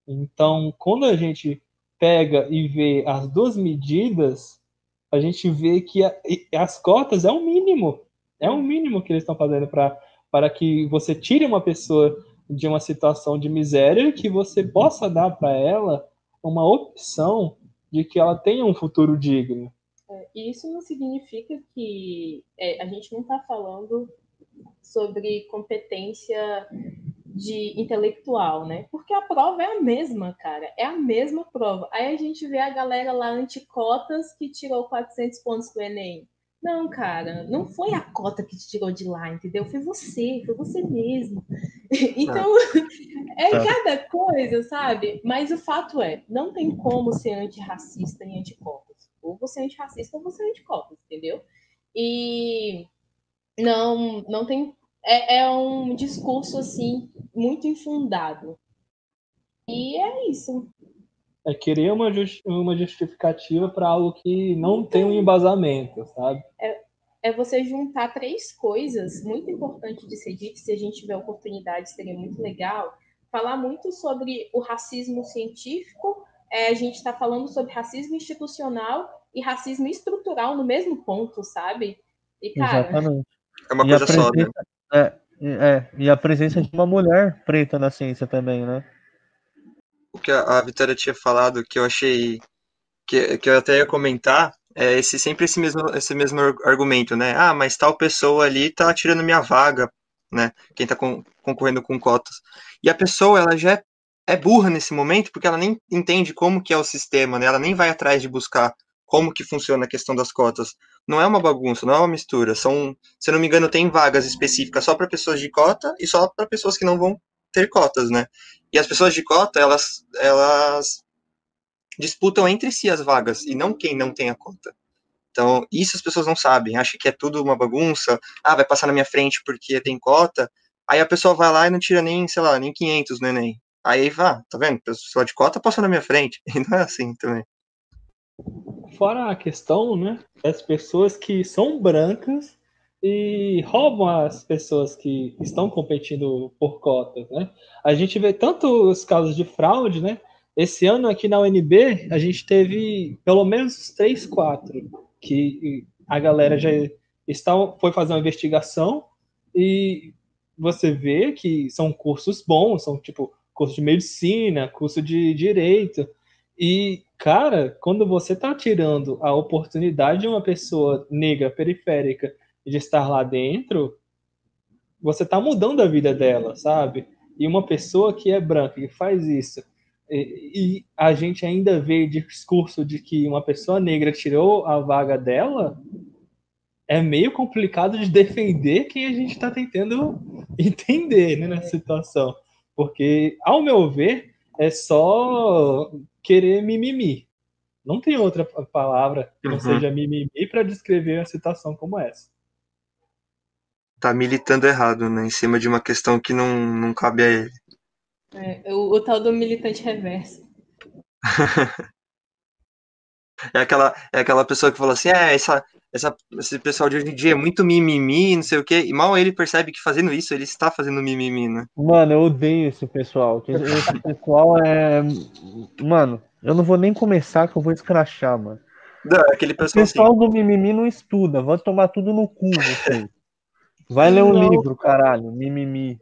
Então, quando a gente pega e vê as duas medidas, a gente vê que a, as cotas é o mínimo. É o mínimo que eles estão fazendo para que você tire uma pessoa de uma situação de miséria e que você possa dar para ela uma opção de que ela tenha um futuro digno. É, isso não significa que é, a gente não está falando sobre competência de intelectual, né? Porque a prova é a mesma, cara. É a mesma prova. Aí a gente vê a galera lá anticotas que tirou 400 pontos do Enem. Não, cara, não foi a cota que te tirou de lá, entendeu? Foi você, foi você mesmo. Então, é tá. cada coisa, sabe? Mas o fato é, não tem como ser antirracista em anticotas. Ou você é antirracista ou você é anticotas, entendeu? E não, não tem. É, é um discurso, assim, muito infundado. E é isso. É querer uma, just, uma justificativa para algo que não tem um embasamento, sabe? É, é você juntar três coisas muito importantes de ser dito, se a gente tiver oportunidade, seria muito legal. Falar muito sobre o racismo científico, é, a gente está falando sobre racismo institucional e racismo estrutural no mesmo ponto, sabe? E, cara. Exatamente. É uma coisa só, né? É, é, e a presença de uma mulher preta na ciência também, né? o que a, Vitória tinha falado, que eu achei que, que eu até ia comentar, é esse, sempre esse mesmo, esse mesmo argumento, né? Ah, mas tal pessoa ali tá tirando minha vaga, né? Quem tá com, concorrendo com cotas. E a pessoa, ela já é, é, burra nesse momento, porque ela nem entende como que é o sistema, né? Ela nem vai atrás de buscar como que funciona a questão das cotas. Não é uma bagunça, não é uma mistura. São, se não me engano, tem vagas específicas só para pessoas de cota e só para pessoas que não vão ter cotas, né? E as pessoas de cota, elas, elas disputam entre si as vagas, e não quem não tem a cota. Então, isso as pessoas não sabem, acham que é tudo uma bagunça, ah, vai passar na minha frente porque tem cota, aí a pessoa vai lá e não tira nem, sei lá, nem 500 no Enem. Aí, vá, tá vendo? Pessoa de cota passou na minha frente, e não é assim também. Fora a questão, né, das pessoas que são brancas e roubam as pessoas que estão competindo por cotas, né? A gente vê tanto os casos de fraude, né? Esse ano aqui na UNB a gente teve pelo menos três, quatro que a galera já está, foi fazer uma investigação e você vê que são cursos bons, são tipo curso de medicina, curso de direito e cara, quando você está tirando a oportunidade de uma pessoa negra periférica de estar lá dentro, você está mudando a vida dela, sabe? E uma pessoa que é branca, que faz isso, e, e a gente ainda vê discurso de que uma pessoa negra tirou a vaga dela, é meio complicado de defender quem a gente está tentando entender né, nessa situação. Porque, ao meu ver, é só querer mimimi. Não tem outra palavra que não uhum. seja mimimi para descrever uma situação como essa tá militando errado, né? Em cima de uma questão que não, não cabe a ele. É, o, o tal do militante reverso. é, aquela, é aquela pessoa que fala assim, é, essa, essa, esse pessoal de hoje em dia é muito mimimi, não sei o quê, e mal ele percebe que fazendo isso, ele está fazendo mimimi, né? Mano, eu odeio esse pessoal. Esse pessoal é. Mano, eu não vou nem começar que eu vou escrachar, mano. Não, aquele pessoal, o pessoal assim... do mimimi não estuda, vai tomar tudo no cu, vocês. Vai ler um livro, caralho. Mimimi.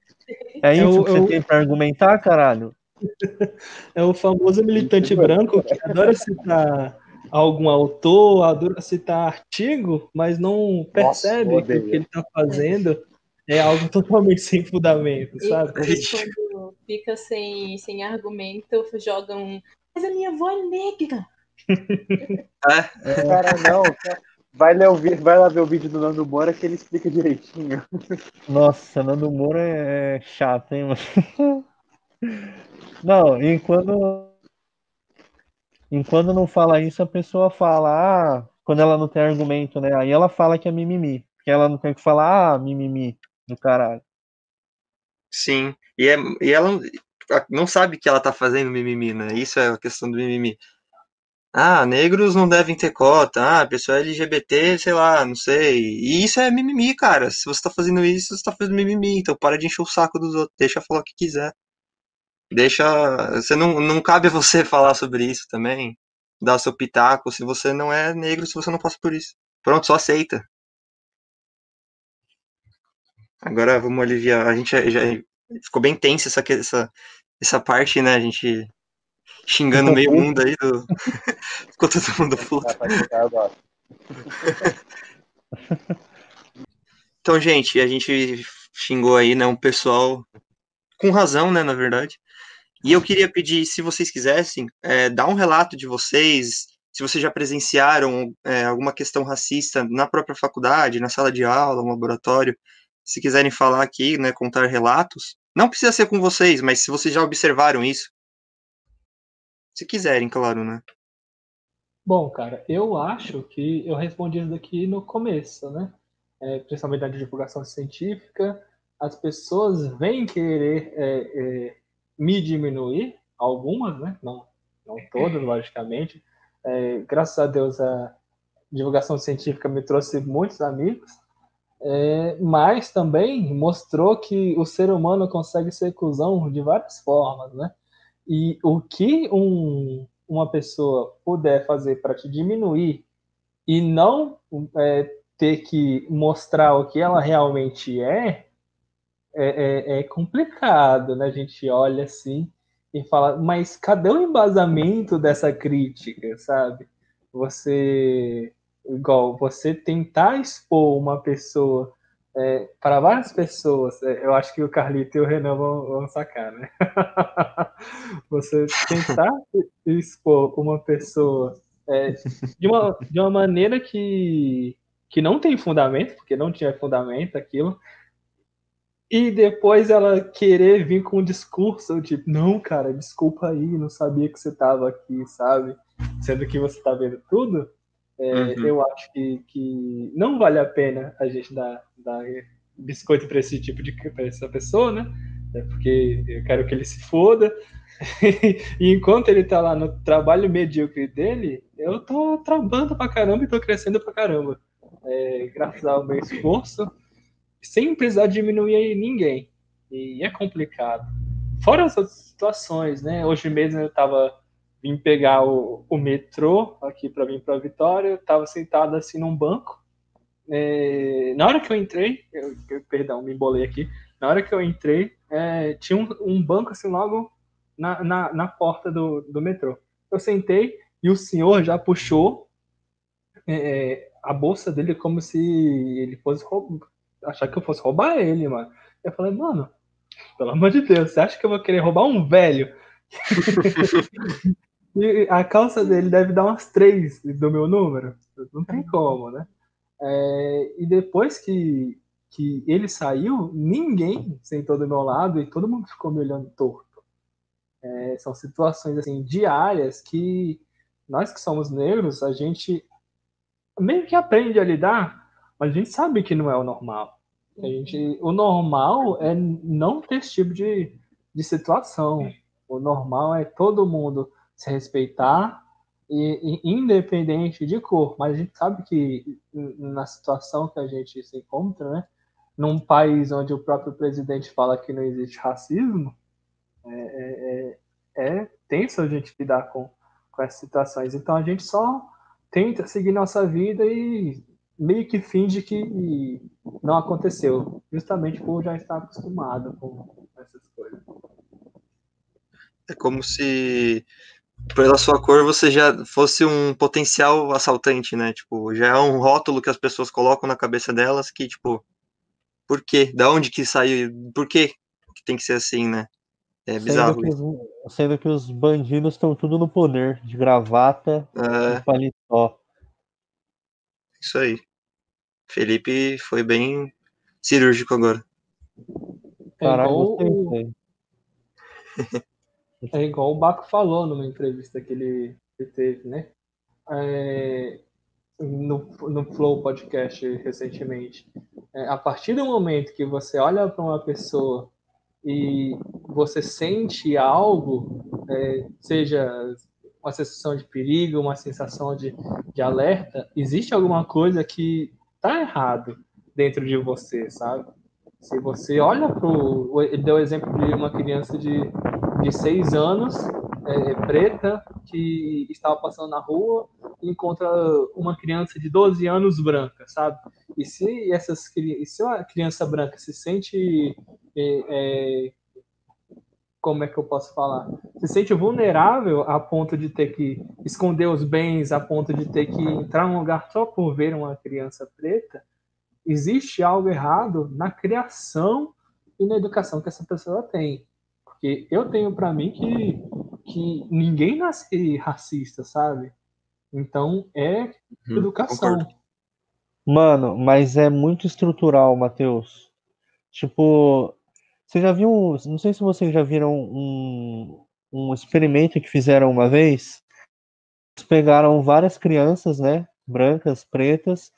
É, é isso é o, que você é o... tem pra argumentar, caralho? É o famoso militante branco que adora citar algum autor, adora citar artigo, mas não percebe Nossa, que o que ele está fazendo é algo totalmente sem fundamento, sabe? E quando fica sem, sem argumento, jogam. Mas a minha avó é negra. É, cara, não. Vai, ler o, vai lá ver o vídeo do Nando Moura que ele explica direitinho. Nossa, Nando Moura é chato, hein, mano? Não, enquanto. Enquanto não fala isso, a pessoa fala, ah, quando ela não tem argumento, né? Aí ela fala que é mimimi. Porque ela não tem que falar, ah, mimimi, do caralho. Sim, e, é, e ela não sabe que ela tá fazendo mimimi, né? Isso é a questão do mimimi. Ah, negros não devem ter cota. Ah, pessoa LGBT, sei lá, não sei. E isso é mimimi, cara. Se você tá fazendo isso, você tá fazendo mimimi. Então para de encher o saco dos outros. Deixa falar o que quiser. Deixa. Você não, não cabe a você falar sobre isso também. dar seu pitaco se você não é negro, se você não passa por isso. Pronto, só aceita. Agora vamos aliviar. A gente já, já ficou bem tensa essa, essa, essa parte, né? A gente xingando meio mundo aí do. ficou todo mundo puto. então, gente, a gente xingou aí, né? Um pessoal com razão, né? Na verdade. E eu queria pedir, se vocês quisessem, é, dar um relato de vocês, se vocês já presenciaram é, alguma questão racista na própria faculdade, na sala de aula, no laboratório, se quiserem falar aqui, né, contar relatos. Não precisa ser com vocês, mas se vocês já observaram isso. Se quiserem, claro, né? Bom, cara, eu acho que eu respondi isso daqui no começo, né? É, principalmente da divulgação científica, as pessoas vêm querer é, é, me diminuir, algumas, né? Não, não todas, logicamente. É, graças a Deus a divulgação científica me trouxe muitos amigos, é, mas também mostrou que o ser humano consegue ser cuzão de várias formas, né? E o que um, uma pessoa puder fazer para te diminuir e não é, ter que mostrar o que ela realmente é, é, é, é complicado, né? A gente olha assim e fala, mas cadê o embasamento dessa crítica, sabe? Você, igual, você tentar expor uma pessoa é, para várias pessoas, é, eu acho que o Carlito e o Renan vão, vão sacar, né? você tentar expor uma pessoa é, de, uma, de uma maneira que, que não tem fundamento, porque não tinha fundamento aquilo, e depois ela querer vir com um discurso, tipo, não, cara, desculpa aí, não sabia que você tava aqui, sabe? Sendo que você tá vendo tudo, é, uhum. eu acho que, que não vale a pena a gente dar, dar biscoito para esse tipo de pra essa pessoa, né? É porque eu quero que ele se foda. e enquanto ele tá lá no trabalho medíocre dele, eu tô trabalhando pra caramba e tô crescendo pra caramba. É, graças ao meu esforço sem precisar diminuir ninguém. E é complicado. Fora as outras situações, né? Hoje mesmo eu estava vim pegar o, o metrô aqui para vir para Vitória, eu estava sentado assim num banco. É, na hora que eu entrei, eu, eu, perdão, me embolei aqui. Na hora que eu entrei, é, tinha um, um, banco assim logo na, na, na, porta do, do metrô. Eu sentei e o senhor já puxou é, a bolsa dele como se ele fosse achar que eu fosse roubar ele, mano. Eu falei, mano, pelo amor de Deus, você acha que eu vou querer roubar um velho? e a calça dele deve dar umas três do meu número. Não tem como, né? É, e depois que, que ele saiu, ninguém sentou do meu lado e todo mundo ficou me olhando torto. É, são situações assim diárias que nós que somos negros, a gente meio que aprende a lidar mas a gente sabe que não é o normal. A gente, o normal é não ter esse tipo de, de situação. O normal é todo mundo se respeitar, e, e, independente de cor. Mas a gente sabe que na situação que a gente se encontra, né, num país onde o próprio presidente fala que não existe racismo, é, é, é, é tenso a gente lidar com, com essas situações. Então a gente só tenta seguir nossa vida e meio que finge que não aconteceu, justamente por já estar acostumado com essas coisas. É como se pela sua cor você já fosse um potencial assaltante, né? Tipo, já é um rótulo que as pessoas colocam na cabeça delas que, tipo, por quê? Da onde que saiu? Por quê que tem que ser assim, né? É bizarro. Sendo que os, sendo que os bandidos estão tudo no poder, de gravata é... e paletó. Isso aí. Felipe foi bem cirúrgico agora. É igual, o... é igual o Baco falou numa entrevista que ele, que teve, né? É, no, no Flow Podcast recentemente. É, a partir do momento que você olha para uma pessoa e você sente algo, é, seja uma sensação de perigo, uma sensação de, de alerta, existe alguma coisa que tá errado dentro de você, sabe? Se você olha pro. Ele deu o exemplo de uma criança de, de seis anos é, preta que estava passando na rua e encontra uma criança de 12 anos branca, sabe? E se, essas, se uma criança branca se sente. É, é, como é que eu posso falar? Se sente vulnerável a ponto de ter que esconder os bens, a ponto de ter que entrar num lugar só por ver uma criança preta, existe algo errado na criação e na educação que essa pessoa tem. Porque eu tenho para mim que, que ninguém nasce racista, sabe? Então é uhum, educação. Concordo. Mano, mas é muito estrutural, Matheus. Tipo, você já viu. Não sei se vocês já viram um, um experimento que fizeram uma vez. Eles pegaram várias crianças, né? Brancas, pretas,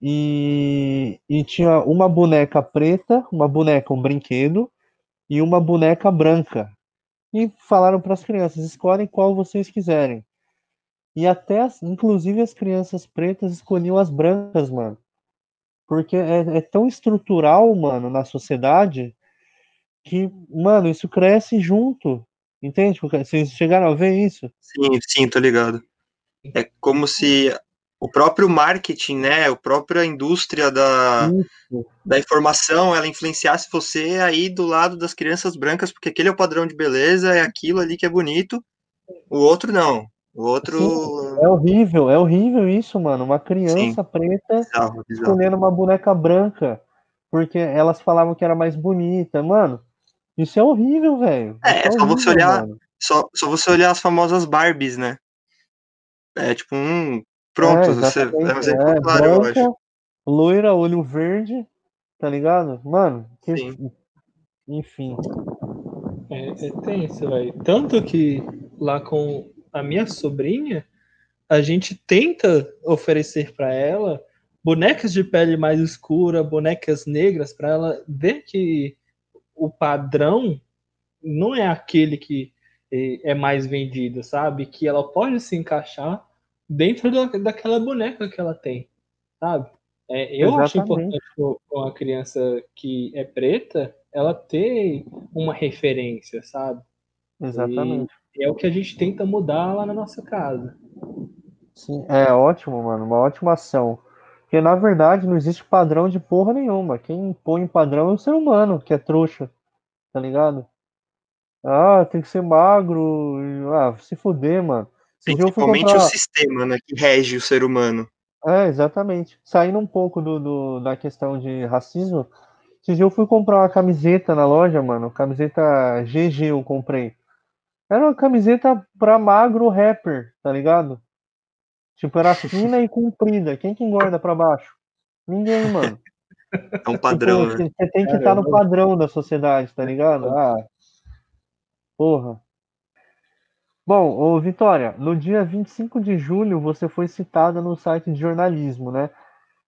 e, e tinha uma boneca preta, uma boneca, um brinquedo, e uma boneca branca. E falaram para as crianças: escolhem qual vocês quiserem. E até, inclusive, as crianças pretas escolhiam as brancas, mano. Porque é, é tão estrutural, mano, na sociedade, que, mano, isso cresce junto. Entende? Vocês chegaram a ver isso? Sim, sim, tô ligado. É como se o próprio marketing, né, a própria indústria da, da informação, ela influenciasse você aí do lado das crianças brancas, porque aquele é o padrão de beleza, é aquilo ali que é bonito, o outro não. O outro. Sim, é horrível, é horrível isso, mano. Uma criança Sim. preta escolhendo uma boneca branca, porque elas falavam que era mais bonita. Mano, isso é horrível, velho. É, é, só você olhar. Só, só você olhar as famosas Barbies, né? É tipo um Pronto, é, você é um exemplo é, claro, branca, eu acho. Loira, olho verde, tá ligado? Mano, que... enfim. É, é tenso, velho. Tanto que lá com a minha sobrinha, a gente tenta oferecer para ela bonecas de pele mais escura, bonecas negras, para ela ver que o padrão não é aquele que é, é mais vendido, sabe? Que ela pode se encaixar dentro da, daquela boneca que ela tem, sabe? É, eu Exatamente. acho importante com a criança que é preta ela ter uma referência, sabe? Exatamente. E é o que a gente tenta mudar lá na nossa casa. Sim, é ótimo, mano, uma ótima ação. Porque na verdade não existe padrão de porra nenhuma. Quem põe padrão é o ser humano, que é trouxa. Tá ligado? Ah, tem que ser magro. Ah, se fuder, mano. Principalmente comprar... o sistema, né, que rege o ser humano. É, exatamente. Saindo um pouco do, do, da questão de racismo, esse dia eu fui comprar uma camiseta na loja, mano. Camiseta GG eu comprei. Era uma camiseta pra magro rapper, tá ligado? Tipo, era fina e comprida. Quem que engorda pra baixo? Ninguém, mano. É um padrão, tipo, né? Você tem que estar tá no padrão da sociedade, tá ligado? Ah, porra. Bom, ô Vitória, no dia 25 de julho você foi citada no site de jornalismo, né?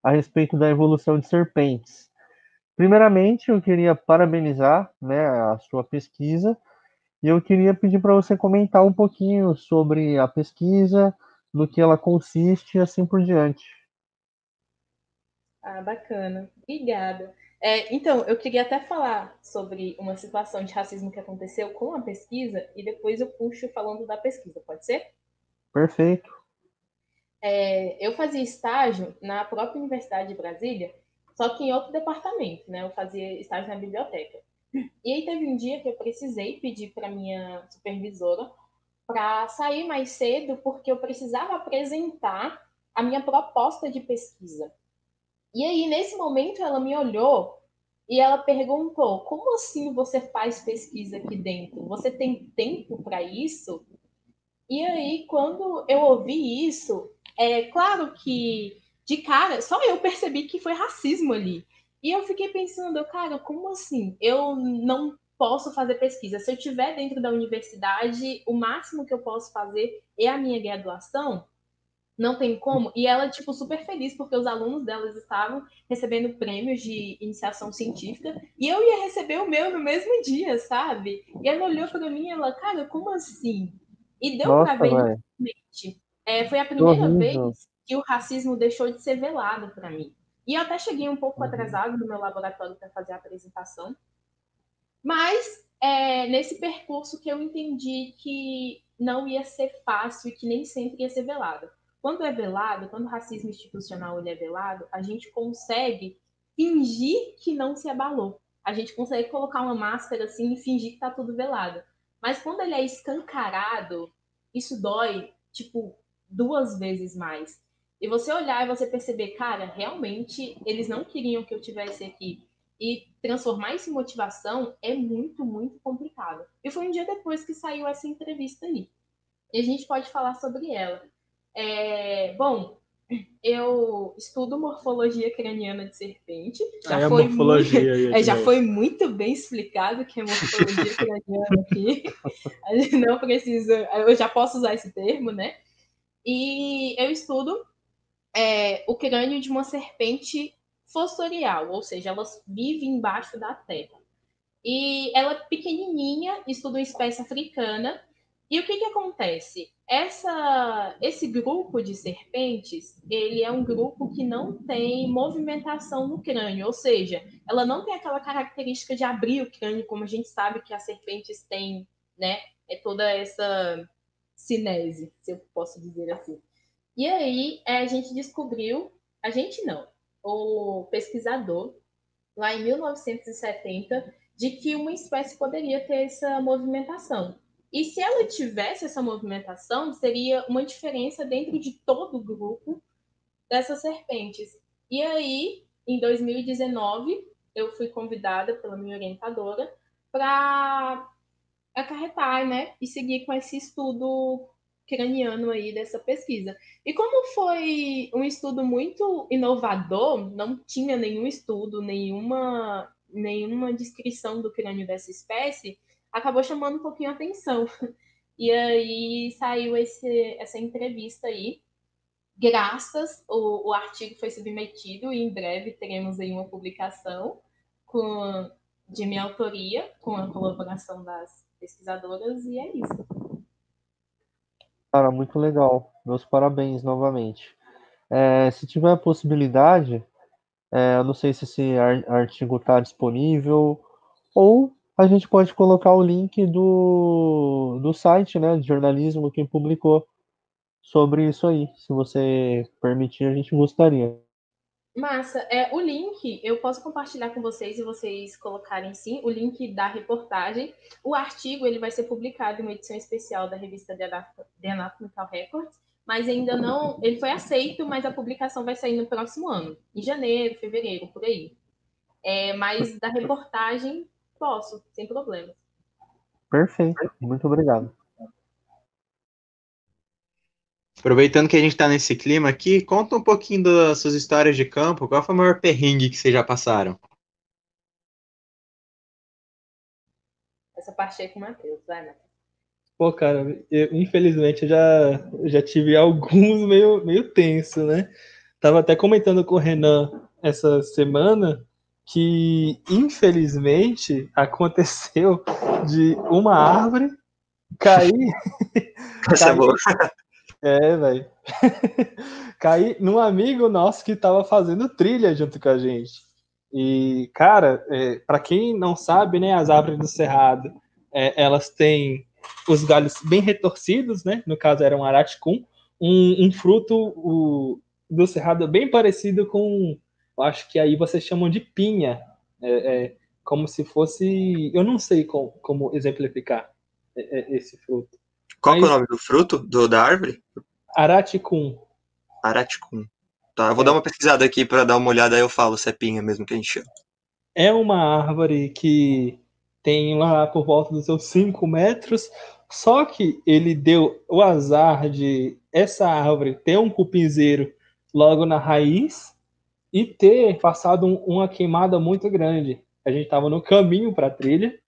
A respeito da evolução de serpentes. Primeiramente, eu queria parabenizar né, a sua pesquisa e eu queria pedir para você comentar um pouquinho sobre a pesquisa, no que ela consiste e assim por diante. Ah, bacana. Obrigada. É, então, eu queria até falar sobre uma situação de racismo que aconteceu com a pesquisa e depois eu puxo falando da pesquisa, pode ser? Perfeito. É, eu fazia estágio na própria Universidade de Brasília, só que em outro departamento, né? Eu fazia estágio na biblioteca. E aí teve um dia que eu precisei pedir para minha supervisora para sair mais cedo, porque eu precisava apresentar a minha proposta de pesquisa. E aí, nesse momento, ela me olhou e ela perguntou: como assim você faz pesquisa aqui dentro? Você tem tempo para isso? E aí, quando eu ouvi isso, é claro que de cara, só eu percebi que foi racismo ali. E eu fiquei pensando, cara, como assim? Eu não posso fazer pesquisa. Se eu estiver dentro da universidade, o máximo que eu posso fazer é a minha graduação não tem como. E ela, tipo, super feliz porque os alunos delas estavam recebendo prêmios de iniciação científica e eu ia receber o meu no mesmo dia, sabe? E ela olhou para mim e ela, cara, como assim? E deu para ver. É, foi a primeira vez que o racismo deixou de ser velado para mim. E eu até cheguei um pouco uhum. atrasado no meu laboratório para fazer a apresentação. Mas é nesse percurso que eu entendi que não ia ser fácil e que nem sempre ia ser velado. Quando é velado, quando o racismo institucional ele é velado, a gente consegue fingir que não se abalou. A gente consegue colocar uma máscara assim e fingir que tá tudo velado. Mas quando ele é escancarado, isso dói, tipo, duas vezes mais. E você olhar e você perceber, cara, realmente eles não queriam que eu tivesse aqui. E transformar isso em motivação é muito, muito complicado. E foi um dia depois que saiu essa entrevista aí. E a gente pode falar sobre ela. É, bom, eu estudo morfologia craniana de serpente. Já, é foi, muito, aí, é, já foi muito bem explicado que é morfologia craniana aqui. A gente não precisa. Eu já posso usar esse termo, né? E eu estudo é, o crânio de uma serpente fossorial, ou seja, ela vive embaixo da terra. E ela é pequenininha, estuda uma espécie africana. E o que, que acontece? Essa, esse grupo de serpentes, ele é um grupo que não tem movimentação no crânio, ou seja, ela não tem aquela característica de abrir o crânio, como a gente sabe que as serpentes têm, né? É toda essa cinese, se eu posso dizer assim. E aí é, a gente descobriu, a gente não, o pesquisador, lá em 1970, de que uma espécie poderia ter essa movimentação. E se ela tivesse essa movimentação, seria uma diferença dentro de todo o grupo dessas serpentes. E aí, em 2019, eu fui convidada pela minha orientadora para acarretar, né, e seguir com esse estudo craniano aí dessa pesquisa. E como foi um estudo muito inovador, não tinha nenhum estudo, nenhuma, nenhuma descrição do crânio dessa espécie, acabou chamando um pouquinho a atenção. E aí saiu esse, essa entrevista aí. Graças, o, o artigo foi submetido e em breve teremos aí uma publicação com, de minha autoria, com a colaboração das pesquisadoras, e é isso. Cara, muito legal. Meus parabéns novamente. É, se tiver a possibilidade, é, eu não sei se esse artigo está disponível, ou a gente pode colocar o link do, do site né, de jornalismo que publicou sobre isso aí. Se você permitir, a gente gostaria. Massa. É, o link eu posso compartilhar com vocês e vocês colocarem sim o link da reportagem. O artigo ele vai ser publicado em uma edição especial da revista The Anatomical Records, mas ainda não. Ele foi aceito, mas a publicação vai sair no próximo ano, em janeiro, fevereiro, por aí. É, mas da reportagem, posso, sem problema. Perfeito. Muito obrigado. Aproveitando que a gente está nesse clima aqui, conta um pouquinho das suas histórias de campo. Qual foi o maior perrengue que vocês já passaram? Essa parte aí com o Matheus, vai, Matheus. Pô, cara, eu, infelizmente eu já, já tive alguns meio, meio tenso, né? Tava até comentando com o Renan essa semana que, infelizmente, aconteceu de uma árvore cair. Essa é boa. É, velho. Caí num amigo nosso que tava fazendo trilha junto com a gente. E, cara, é, para quem não sabe, né, as árvores do cerrado, é, elas têm os galhos bem retorcidos, né? No caso era um araticum, um, um fruto o, do cerrado bem parecido com, acho que aí vocês chamam de pinha, é, é como se fosse, eu não sei como, como exemplificar é, é, esse fruto. Qual Mas... é o nome do fruto do, da árvore? Araticum. Araticum. Tá, eu vou é. dar uma pesquisada aqui para dar uma olhada, aí eu falo se é pinha mesmo que a gente chama. É uma árvore que tem lá por volta dos seus 5 metros, só que ele deu o azar de essa árvore ter um cupinzeiro logo na raiz e ter passado um, uma queimada muito grande. A gente estava no caminho para a trilha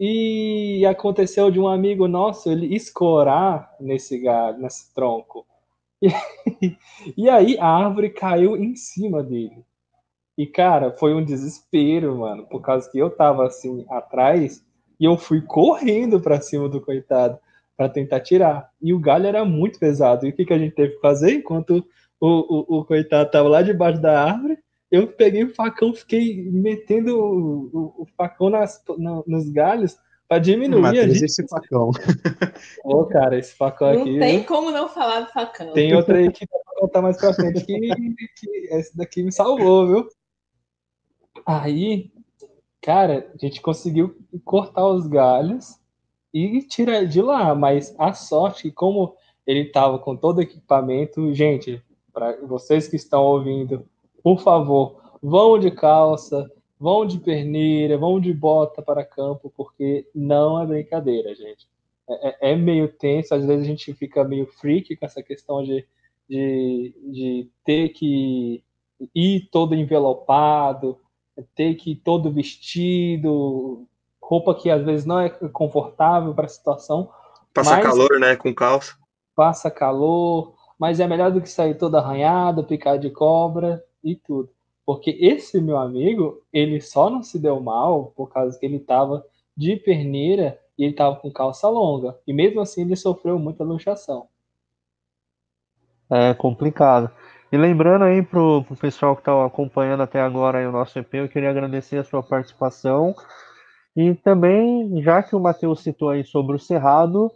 e aconteceu de um amigo nosso ele escorar nesse galho, nesse tronco. E, e aí a árvore caiu em cima dele. E cara, foi um desespero, mano, por causa que eu tava assim atrás e eu fui correndo para cima do coitado para tentar tirar. E o galho era muito pesado. E o que, que a gente teve que fazer enquanto o, o, o coitado tava lá debaixo da árvore? Eu peguei o facão, fiquei metendo o, o, o facão nas, na, nos galhos pra diminuir a Matheus, gente. esse facão. Ô, cara, esse facão Não aqui. tem viu? como não falar do facão. Tem outra aí que dá pra contar mais pra frente que, que esse daqui me salvou, viu? Aí, cara, a gente conseguiu cortar os galhos e tirar ele de lá, mas a sorte que como ele tava com todo o equipamento, gente, para vocês que estão ouvindo, por favor, vão de calça, vão de perneira, vão de bota para campo, porque não é brincadeira, gente. É, é- é meio tenso, às vezes a gente fica meio freak com essa questão de, de, de ter que ir todo envelopado, ter que ir todo vestido, roupa que às vezes não é confortável para a situação, Passar Mas- calor, né? Com calça. passa calor, mas é melhor do que sair todo arranhado, picado de cobra e tudo. Porque esse meu amigo, ele só não se deu mal por causa que ele estava de perneira e ele estava com calça longa. E mesmo assim ele sofreu muita luxação. É complicado. E lembrando aí pro, pro pessoal que está acompanhando até agora o nosso EP, eu queria agradecer a sua participação. E também, já que o Matheus citou aí sobre o Cerrado,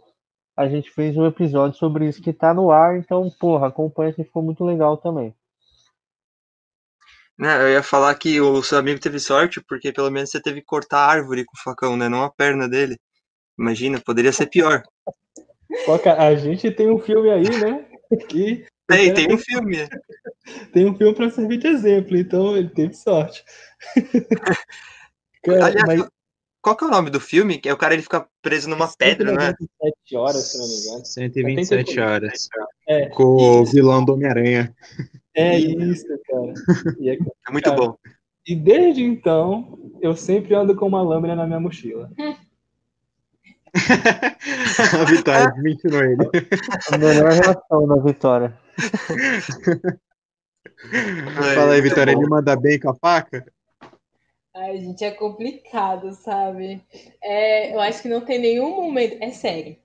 a gente fez um episódio sobre isso que tá no ar, então, porra, acompanha que ficou muito legal também. Né, eu ia falar que o seu amigo teve sorte, porque pelo menos você teve que cortar a árvore com o facão, né? Não a perna dele. Imagina, poderia ser pior. A gente tem um filme aí, né? Que Tem, tem um filme. né? tem um filme para servir de exemplo, então ele teve sorte. Cara, Aliás, mas qual que é o nome do filme? Que é o cara ele fica preso numa pedra, né? 197 horas, se não me engano. 127 horas. É. Com o vilão do Homem-Aranha. É isso, cara. E, é- É muito Cara, bom. e desde então, eu sempre ando com uma lâmina na minha mochila. a Vitória desmentindo ele. A melhor reação da vitória. Fala aí, Vitória, bom. ele manda bem com a faca? Ai, gente, é complicado, sabe? É, eu acho que não tem nenhum momento. É sério.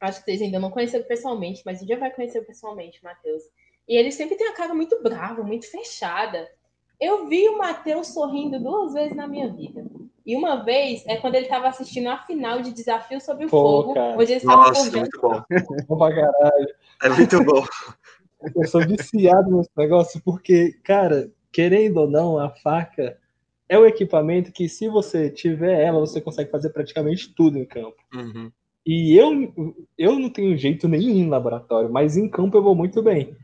Acho que vocês ainda não conheceram pessoalmente, mas um dia vai conhecer pessoalmente Matheus. E ele sempre tem a cara muito brava, muito fechada. Eu vi o Matheus sorrindo duas vezes na minha vida. E uma vez é quando ele estava assistindo a final de Desafio sobre o Pô, Fogo, cara. onde eles estavam Nossa, forjando. muito bom. Bom pra caralho. É muito bom. Eu sou viciado nesse negócio porque, cara, querendo ou não, a faca é o equipamento que, se você tiver ela, você consegue fazer praticamente tudo em campo. Uhum. E eu, eu não tenho jeito nenhum em laboratório, mas em campo eu vou muito bem.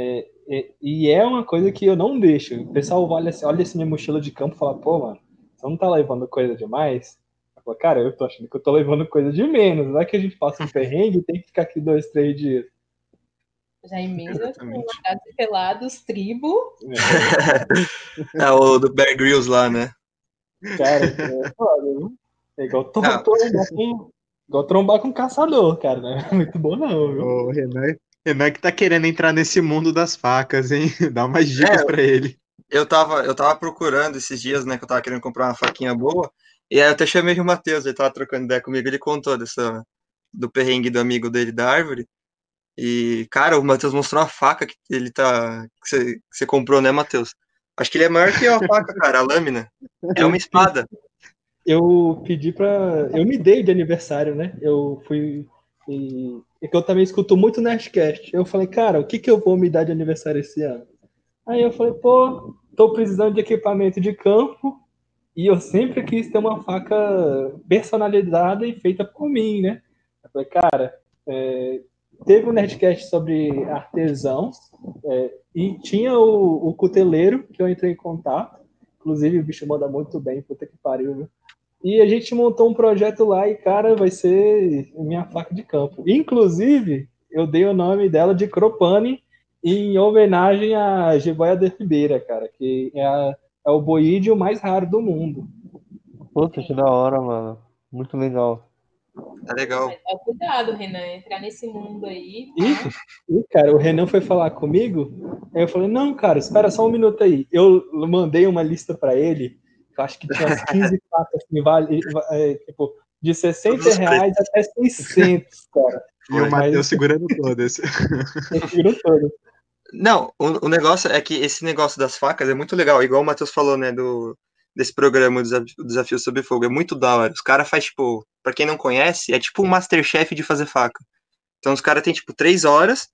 É, é, e é uma coisa que eu não deixo. O pessoal olha, assim- olha assim minha mochila de campo e fala, pô, mano, você não tá levando coisa demais? Eu falo, cara, eu tô achando que eu tô levando coisa de menos. Vai que a gente passa um perrengue e tem que ficar aqui dois, três dias. Já emenda com Exatamente. largados e pelados, tribo. É o do Bear Grylls lá, né? Cara, é foda, viu? É igual Ah. trombar com, igual trombar com um caçador, cara. Não é muito bom, não, viu? O Renan, Renan que tá querendo entrar nesse mundo das facas, hein? Dá umas dicas É. pra ele. Eu tava, eu tava procurando esses dias, né, que eu tava querendo comprar uma faquinha boa. E aí eu até chamei o Matheus, ele tava trocando ideia comigo, ele contou dessa, do perrengue do amigo dele da árvore. E, cara, o Matheus mostrou uma faca que ele tá. que você, que você comprou, né, Matheus? Acho que ele é maior que a faca, cara, a lâmina. É uma espada. Eu pedi pra. Eu me dei de aniversário, né? Eu fui. E, e que eu também escuto muito Nerdcast. Eu falei, cara, o que, que eu vou me dar de aniversário esse ano? Aí eu falei, pô, tô precisando de equipamento de campo. E eu sempre quis ter uma faca personalizada e feita por mim, né? Eu falei, cara, é, teve um Nerdcast sobre artesãos é, e tinha o, o cuteleiro que eu entrei em contato. Inclusive, o bicho manda muito bem, puta que pariu, viu? E a gente montou um projeto lá e, cara, vai ser minha faca de campo. Inclusive, eu dei o nome dela de Cropane em homenagem à jiboia de Ribeira, cara, que é, a- é o boídeo mais raro do mundo. Puta, que da hora, mano. Muito legal. É legal. Mas, ó, cuidado, Renan, entrar nesse mundo aí. E, cara, o Renan foi falar comigo, aí eu falei, não, cara, espera só um minuto aí. Eu mandei uma lista pra ele, acho que tinha umas 15 facas, assim, vale, é, tipo, de 60 reais até 600, cara. E o Matheus segurando todas. Eu todo. Não, o, o negócio é que esse negócio das facas é muito legal, igual o Matheus falou, né, do, desse programa, o Desafio, Sob Fogo. É muito da hora. Os caras faz tipo, pra quem não conhece, é tipo um Masterchef de fazer faca. Então os caras têm, tipo, três horas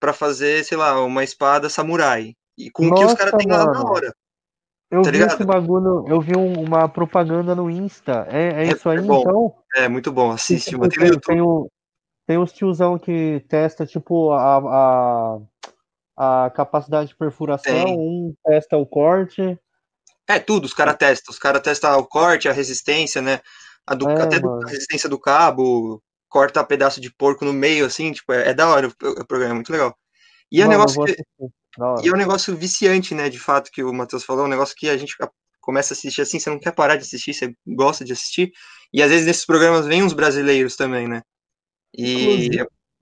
pra fazer, sei lá, uma espada samurai. E com o que os Nossa, caras têm lá na mano. hora. Eu Tá vi ligado? esse bagulho, eu vi um- uma propaganda no Insta. É, é É- isso aí, bom. então? É muito bom, assiste, Tipo, mano. Tem tem, tem, o, tem os tiozão que testa, tipo, a, a, a capacidade de perfuração, Tem. um testa o corte. É tudo, os caras testam. Os caras testam o corte, a resistência, né? A do- É, até do- a resistência do cabo, corta pedaço de porco no meio, assim, tipo, é, é da hora o, o programa, é muito legal. E é um negócio que, e é um negócio viciante, né? De fato, que o Matheus falou, é um negócio que a gente começa a assistir assim, você não quer parar de assistir, você gosta de assistir. E às vezes nesses programas vem uns brasileiros também, né? E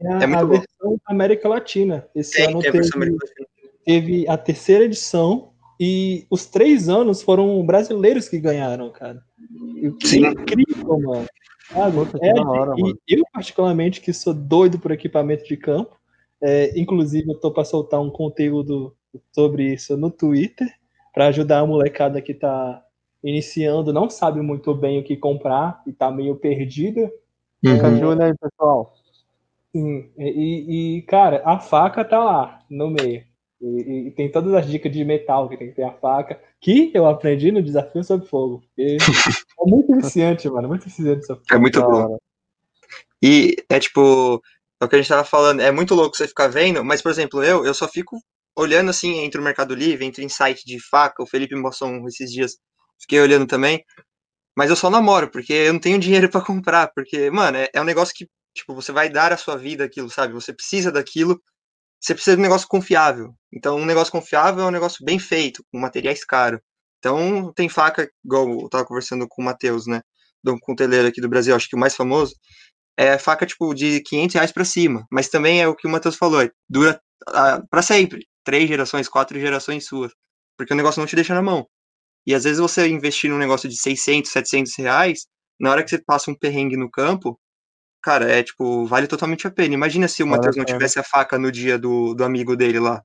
É a, É muito a bom. versão América Latina. Esse tem, ano tem teve, versão americana. teve a terceira edição e os três anos foram brasileiros que ganharam, cara. Sim. incrível, mano. Que É, hora, e mano. eu, particularmente, que sou doido por equipamento de campo, é, inclusive eu tô para soltar um conteúdo sobre isso no Twitter, para ajudar a molecada que tá iniciando, não sabe muito bem o que comprar e tá meio perdida. Fica Uhum. aí, pessoal. Sim, e, e, cara, a faca tá lá no meio. E, e- e tem todas as dicas de metal que tem que ter a faca, que eu aprendi no Desafio Sob Fogo. E é muito viciante, mano, muito viciante essa É muito bom. hora. E é tipo, é o que a gente tava falando, é muito louco você ficar vendo, mas, por exemplo, eu, eu só fico olhando assim entre o Mercado Livre, entre site de faca, o Felipe mostrou um esses dias, fiquei olhando também, mas eu só namoro, porque eu não tenho dinheiro pra comprar, porque, mano, é, é um negócio que, tipo, você vai dar a sua vida aquilo, sabe? Você precisa daquilo, você precisa de um negócio confiável. Então, um negócio confiável é um negócio bem feito, com materiais caros. Então, tem faca, igual eu tava conversando com o Matheus, né? Do cunteleiro aqui do Brasil, acho que o mais famoso, é faca, tipo, de 500 reais pra cima. Mas também é o que o Matheus falou, é, dura ah, pra sempre. Três gerações, quatro gerações suas. Porque o negócio não te deixa na mão. E às vezes você investir num negócio de 600, 700 reais, na hora que você passa um perrengue no campo, cara, é tipo, vale totalmente a pena. Imagina se o Matheus não tivesse a faca no dia do, do amigo dele lá.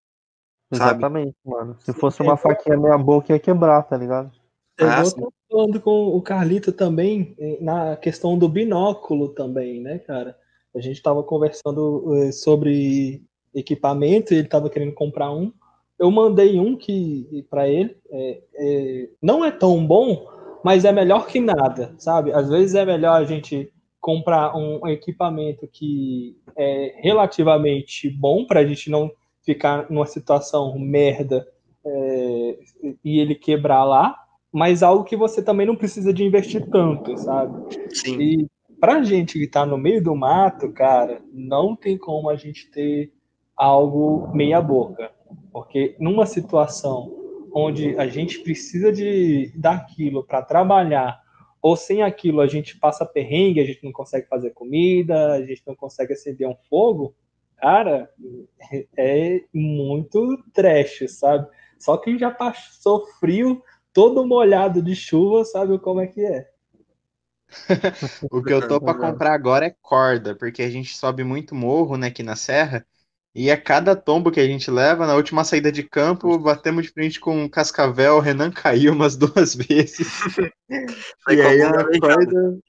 Sabe? Exatamente, mano. Se fosse uma faquinha meia boca, ia quebrar, tá ligado? Eu Ah, vou falando com o Carlito também eh, na questão do binóculo também, né, cara? A gente estava conversando eh, sobre equipamento e ele estava querendo comprar um. Eu mandei um que para ele é, é, não é tão bom, mas é melhor que nada, sabe? Às vezes é melhor a gente comprar um equipamento que é relativamente bom para a gente não ficar numa situação merda é, e ele quebrar lá, mas algo que você também não precisa de investir tanto, sabe? Sim. E pra gente que tá no meio do mato, cara, não tem como a gente ter algo meia boca. Porque numa situação onde a gente precisa de daquilo para trabalhar, ou sem aquilo a gente passa perrengue, a gente não consegue fazer comida, a gente não consegue acender um fogo, cara, é muito trash, sabe? Só quem já passou frio, todo molhado de chuva, sabe como é que é. O que eu tô pra comprar agora é corda, porque a gente sobe muito morro, né, aqui na serra, e a cada tombo que a gente leva, na última saída de campo, batemos de frente com um cascavel, o Renan caiu umas duas vezes. E aí a corda,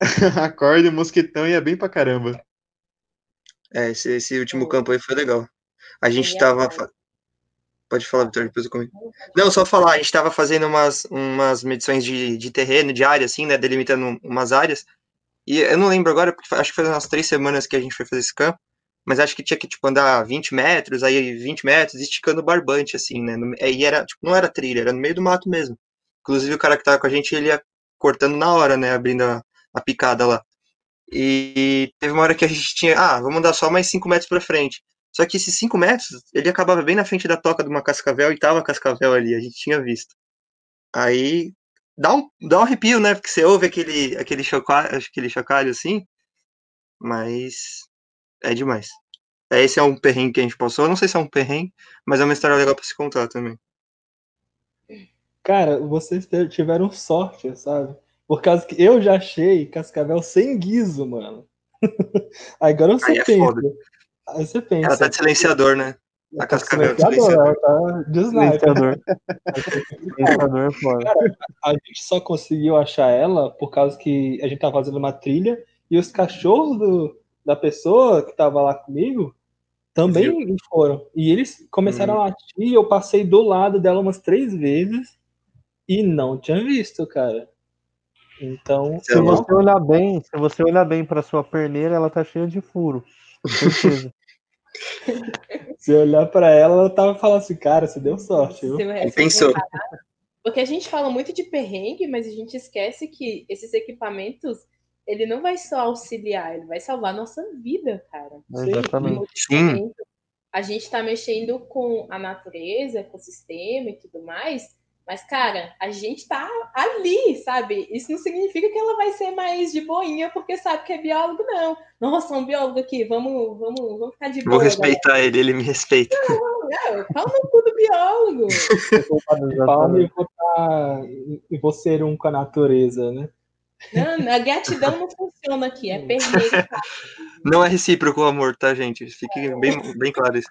a corda e o mosquitão ia bem pra caramba. É, esse, esse último campo aí foi legal. A gente tava. Pode falar, Vitor, depois eu comento. Não, só falar, a gente tava fazendo umas, umas medições de, de terreno, de área, assim, né? Delimitando umas áreas. E eu não lembro agora, porque acho que faz umas três semanas que a gente foi fazer esse campo. Mas acho que tinha que, tipo, andar 20 metros, aí 20 metros, esticando barbante, assim, né? E era, tipo, não era trilha, era no meio do mato mesmo. Inclusive, o cara que tava com a gente, ele ia cortando na hora, né? Abrindo a, a picada lá. E teve uma hora que a gente tinha, ah, vamos andar só mais 5 metros pra frente. Só que esses 5 metros, ele acabava bem na frente da toca de uma cascavel e tava a cascavel ali, a gente tinha visto. Aí dá um, dá um arrepio, né? Porque você ouve aquele, aquele, chocalho, aquele chocalho assim, mas é demais. Esse é um perrengue que a gente passou. Eu não sei se é um perrengue, mas é uma história legal pra se contar também. Cara, vocês tiveram sorte, sabe? Por causa que eu já achei Cascavel sem guiso, mano. Agora você Aí é pensa. foda. Aí você pensa. Ela tá de silenciador, né? A Cascavel do Silenciador, tá de. Silenciador. Silenciador é. Cara, a gente só conseguiu achar ela por causa que a gente tava fazendo uma trilha e os cachorros do, da pessoa que tava lá comigo também foram. E eles começaram a latir e eu passei do lado dela umas três vezes e não tinha visto, cara. Então, Se você olhar bem, se você olhar bem pra sua perneira, ela tá cheia de furo. Certeza. se eu olhar pra ela, eu tava falando assim, cara, você deu sorte, viu? Eu Pensou. Porque a gente fala muito de perrengue, mas a gente esquece que esses equipamentos, ele não vai só auxiliar, ele vai salvar a nossa vida, cara. Exatamente. Sim. A gente tá mexendo com a natureza, com o sistema e tudo mais, mas, cara, a gente tá ali, sabe? Isso não significa que ela vai ser mais de boinha porque sabe que é biólogo, não. Nossa, um biólogo aqui, vamos, vamos, vamos ficar de boa. Vou respeitar ele, ele me respeita. Não, calma no cu do biólogo. Palma e vou, tá, e vou ser um com a natureza, né? Não, a gratidão não funciona aqui, é tá? Não é recíproco o amor, tá, gente? Fique bem, bem claro isso.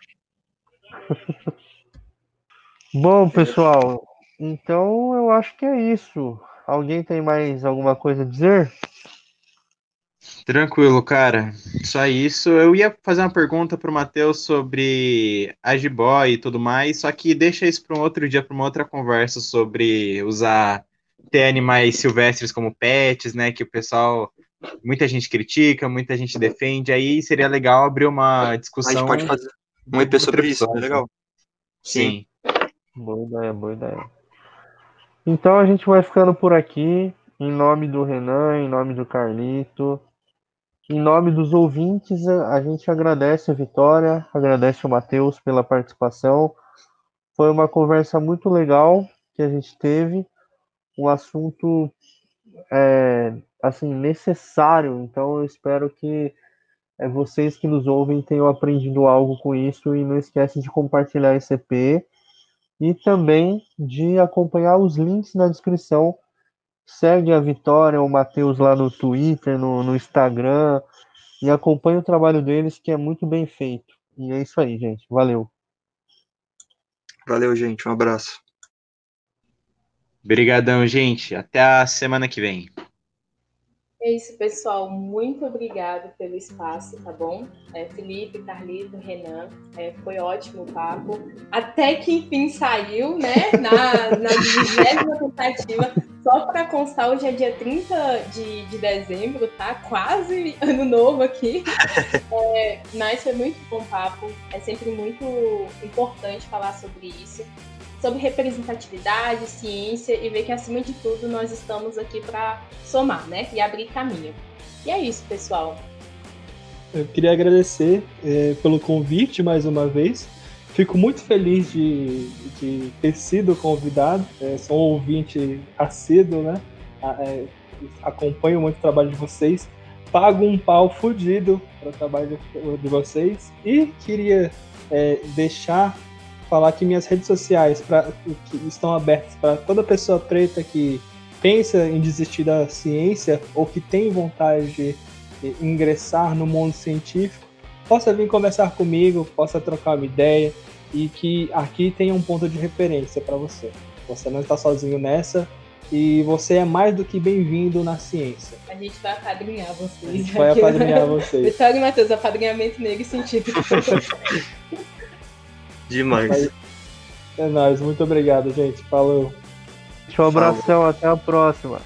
Bom, pessoal, então eu acho que é isso. Alguém tem mais alguma coisa a dizer? Tranquilo, cara. Só isso. Eu ia fazer uma pergunta pro Matheus sobre a jiboia e tudo mais, só que deixa isso para um outro dia, para uma outra conversa sobre usar ter animais silvestres como pets, né? Que o pessoal, muita gente critica, muita gente defende. Aí seria legal abrir uma A discussão. gente pode fazer um EP sobre isso, é legal. Sim. Boa ideia, boa ideia. Então a gente vai ficando por aqui, em nome do Renan, em nome do Carlito, em nome dos ouvintes, a gente agradece a Vitória, agradece o Matheus pela participação. Foi uma conversa muito legal que a gente teve, um assunto é, assim necessário. Então eu espero que é, vocês que nos ouvem tenham aprendido algo com isso e não esquece de compartilhar esse EP e também de acompanhar os links na descrição. Segue a Vitória, o Matheus lá no Twitter, no, no Instagram e acompanhe o trabalho deles que é muito bem feito. E é isso aí, gente. Valeu. Valeu, gente. Um abraço. Obrigadão, gente. Até a semana que vem. É isso, pessoal. Muito obrigado pelo espaço, tá bom? É, Felipe, Carlito, Renan, é, foi ótimo o papo. Até que enfim saiu, né? Na, na vigésima tentativa. Só para constar, hoje é dia 30 de, de dezembro, tá? Quase ano novo aqui. É, mas foi muito bom papo. É sempre muito importante falar sobre isso sobre representatividade, ciência e ver que, acima de tudo, nós estamos aqui para somar, né? E abrir caminho. E é isso, pessoal. Eu queria agradecer é, pelo convite mais uma vez. Fico muito feliz de, de ter sido convidado. É, sou um ouvinte assíduo, né? É, acompanho muito o trabalho de vocês. Pago um pau fudido para o trabalho de, de vocês. E queria é, deixar falar que minhas redes sociais pra, que estão abertas para toda pessoa preta que pensa em desistir da ciência ou que tem vontade de ingressar no mundo científico, possa vir conversar comigo, possa trocar uma ideia e que aqui tenha um ponto de referência para você. Você não está sozinho nessa e você é mais do que bem-vindo na ciência. A gente vai apadrinhar vocês. A gente vai aqui, apadrinhar né? vocês. Vitória e Matheus, apadrinhamento negro e científico. Demais. É nóis, muito obrigado, gente. Falou. Um abração, até a próxima.